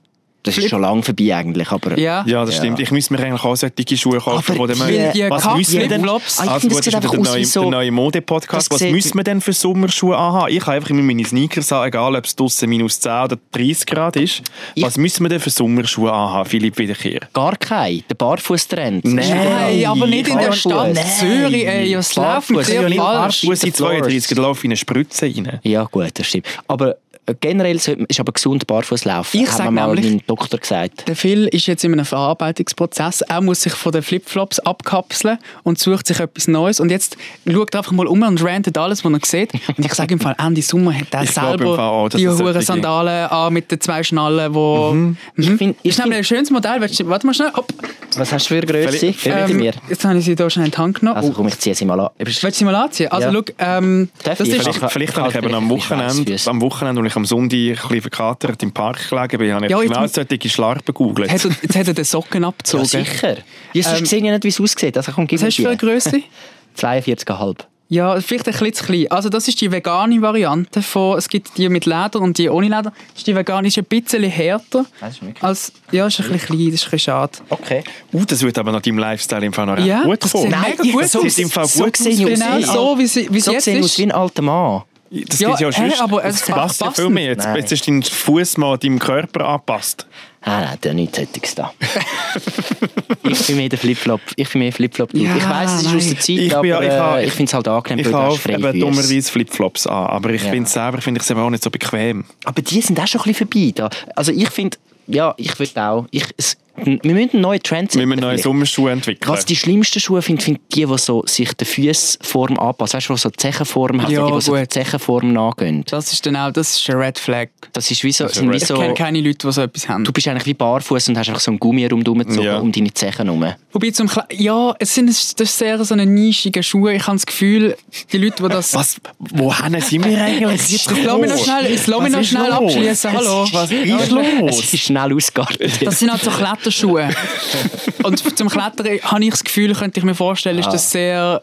Das ist schon lange vorbei eigentlich, aber... Ja. Ja, das stimmt. Ich müsste mir eigentlich auch solche Schuhe kaufen, Aber die- man... die Was müssen wir denn... Ah, ich Also gut, das ist der neue, so- neue Mode-Podcast. Das Was müssen wir denn für Sommerschuhe anhaben? Ich habe einfach immer meine Sneakers an, egal ob es draussen minus 10 oder 30 Grad ist. Ich- Was müssen wir denn für Sommerschuhe anhaben, Philipp Wiederkehr? Gar kein. Der Barfußtrend. Nein, aber nicht in der. Stadt Nein. Zürich. Ey, was läuft mit dir Ja, nicht falsch? Barfuß. Schuhe sind 32, da laufe ich in eine Spritze rein. Ja, gut, das stimmt. Aber generell sollte man- ist aber gesund barfuß laufen. Ich mir mal nämlich- mein Doktor gesagt. Der Phil ist jetzt in einem Verarbeitungsprozess. Er muss sich von den Flipflops abkapseln und sucht sich etwas Neues. Und jetzt schaut er einfach mal um und rantet alles, was er sieht. Und ich sage im Fall, Ende Sommer hat er selber auch, die hohen Sandalen an mit den zwei Schnallen, wo... Mhm. Ich find- ich ist nämlich ein schönes Modell. Warte mal schnell. Hopp. Was hast du für eine Größe? Ähm, mir. jetzt habe ich sie hier schnell in die Hand genommen. Also komm, ich ziehe sie mal an. Willst du sie mal anziehen? Also, Ja. schau, ähm, das ich? ist... Vielleicht, vielleicht habe ich eben am Wochenende, am Wochenende, ich am Sonntag ein bisschen verkatert im Park gelegen bin, habe ich Ja, ja, jetzt- genau solche Schlarpen gegoogelt. Jetzt hat er- jetzt den Socken Ja, abgezogen. sicher. Ja, sonst Ähm, sehe ich ja nicht, wie es aussieht. Also komm, Was hast du für eine. Größe? 42,5. Ja, vielleicht ein bisschen zu klein. Also das ist die vegane Variante von, es gibt die mit Leder und die ohne Leder. Das ist die vegane ist ein bisschen härter. Das ist Als, ja, ist ein bisschen klein, das ist ein bisschen schade. Okay. Uh, das wird aber nach deinem Lifestyle im Fall noch recht Ja, gut das kommen. sieht Nein, gut so im Fall So gut sehe ich aus. aus. Genau wie- so, wie sie- wie es so jetzt sehe ich ist. aus wie ein alter Mann. Das Ja, gibt ja hä, sonst. aber es passt ja viel mehr. Jetzt, jetzt ist dein Fuß mal deinem Körper angepasst. Ah, nein, der nichts Sättiges da. ich bin mehr der Flipflop. Ich bin mehr Flipflop. Ja, ich weiss, es ist nein. aus der Zeit, Ich bin aber ja- ich ich, ha- äh, ich finde es halt angenehm, Ich weil du eben dummerweise Flipflops an, aber ich Ja. finde es selber finde ich es eben auch nicht so bequem. Aber die sind auch schon ein bisschen vorbei. Da. Also ich finde, ja, ich würde auch... Ich, es, wir müssen einen neuen Trend Wir müssen neue. Sommerschuhe entwickeln. Was die schlimmsten Schuhe finde, finde die, die so sich der Fußform anpassen. Weißt du, die so Zechenform haben, Ja, die, die so gut. Zechenform nachgehen. Das ist dann auch, das ist ein Red Flag. Das ist wie so, ist sind wie red. Ich so kenne keine Leute, die so etwas haben. du bist eigentlich wie barfuß und hast einfach so einen Gummi rumgezogen Ja. um deine Zechen herum. Wobei zum Kle ja, es sind das ist sehr so eine nischige Schuhe. Ich habe das Gefühl, die Leute, die das... Was? Wohin sind wir eigentlich? Jetzt lass mich noch schnell, jetzt lass mich noch ist schnell los? abschließen. Hallo. Was ist Es los? ist schnell ausgeartet. Das sind halt so Kletterschuhe. Und zum Klettern habe ich das Gefühl, könnte ich mir vorstellen, ist das sehr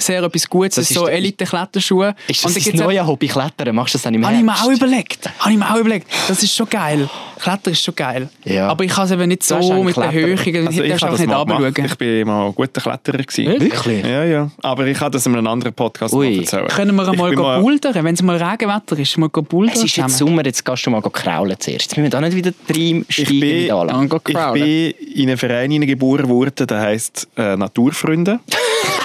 sehr etwas Gutes. Das ist so Elite-Kletterschuhe. Ist Und das da das neue Hobby Klettern? Machst du das dann im Habe ich mir auch überlegt. Habe ich mir auch überlegt. Das ist schon geil. Klettern ist schon geil. Ja. Aber ich kann es eben nicht so mit der. Höhe. Also ich ich einfach das nicht runterschauen. Ich bin mal ein guter Kletterer. Gewesen. Wirklich? Ja, ja. Aber ich habe das in einem anderen Podcast Ui. mal erzählen. Können wir Ich einmal mal- bouldern, wenn es mal Regenwetter ist? Mal bouldern Es ist jetzt? Sommer, jetzt gehst du mal kraulen zuerst. Jetzt müssen wir da nicht wieder Ich reinsteigen ich crowden. bin in einen Verein hineingeboren worden, der heisst äh, Naturfreunde.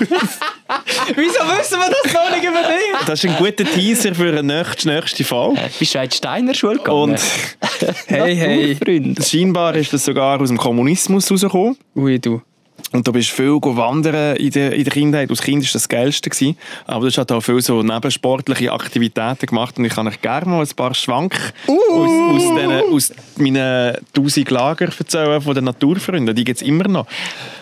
Wieso wissen wir das noch nicht über dich? Das ist ein guter Teaser für eine nächste, nächste Folge. Bist du in die Steiner Schule gegangen? Und Hey, hey. Freund. scheinbar ist das sogar aus dem Kommunismus rausgekommen. Ui, du. Und du bist viel wandern in der, in der Kindheit. Als Kind war das das Geilste. Gewesen. Aber du hast auch viel so nebensportliche Aktivitäten gemacht. Und ich kann euch gerne mal ein paar Schwank aus, aus, den, aus meinen tausend Lager erzählen von den Naturfreunden. Die gibt es immer noch.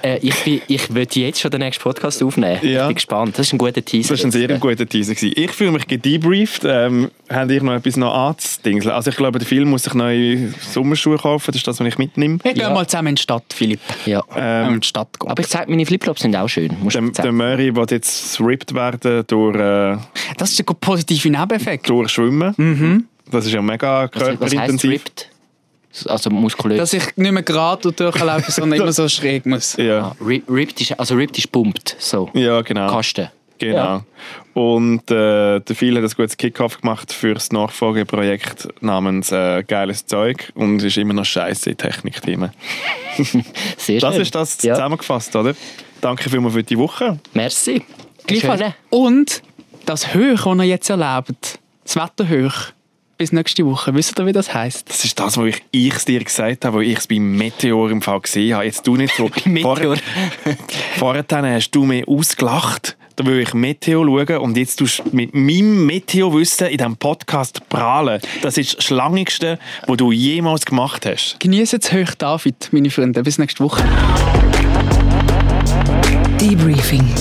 Äh, ich, bin, ich würde jetzt schon den nächsten Podcast aufnehmen. Ja. Ich bin gespannt. Das ist ein guter Teaser. Das war ein sehr jetzt. guter Teaser. Gewesen. Ich fühle mich gedebrieft. Ähm, habt ihr noch etwas noch anzudingseln? Also ich glaube, der Film muss sich neue Sommerschuhe kaufen. Das ist das, was ich mitnehme. Wir gehen Ja. mal zusammen in die Stadt, Philipp. Ja. Ähm, in die Stadt gehen. Aber ich sage, meine Flipflops sind auch schön. Musst Der, der. Murray will jetzt ripped werden durch, äh, Das ist ein positiver Nebeneffekt. durch Schwimmen. Das ist ja mega Was, was körperintensiv. ripped? Also muskulös. Dass ich nicht mehr gerade durchlaufe, sondern immer so schräg muss. Ja. Ah, ri- ripped ist, also ripped ist pumpt. So. ja, genau. Kasten. Genau. Ja. Und äh, der Phil hat ein gutes Kickoff gemacht für das Nachfolgeprojekt namens äh, Geiles Zeug und ist immer noch scheiße in Technikthemen. Sehr Das schön. ist das Ja. zusammengefasst, oder? Danke vielmals für die Woche. Merci. Gleichfalls. Und das Hoch, das ihr jetzt erlebt, das Wetterhoch, bis nächste Woche, wisst ihr, wie das heisst? Das ist das, was ich ich's dir gesagt habe, wo ich es beim Meteor im Fall gesehen habe. Jetzt du nicht so. Meteor. Vorher hast du mir ausgelacht. Da will ich Meteo schauen und jetzt tust du mit meinem Meteo-Wissen in diesem Podcast prahlen. Das ist das Schlangigste, was du jemals gemacht hast. Genießt das Hoch David, meine Freunde. Bis nächste Woche. Debriefing.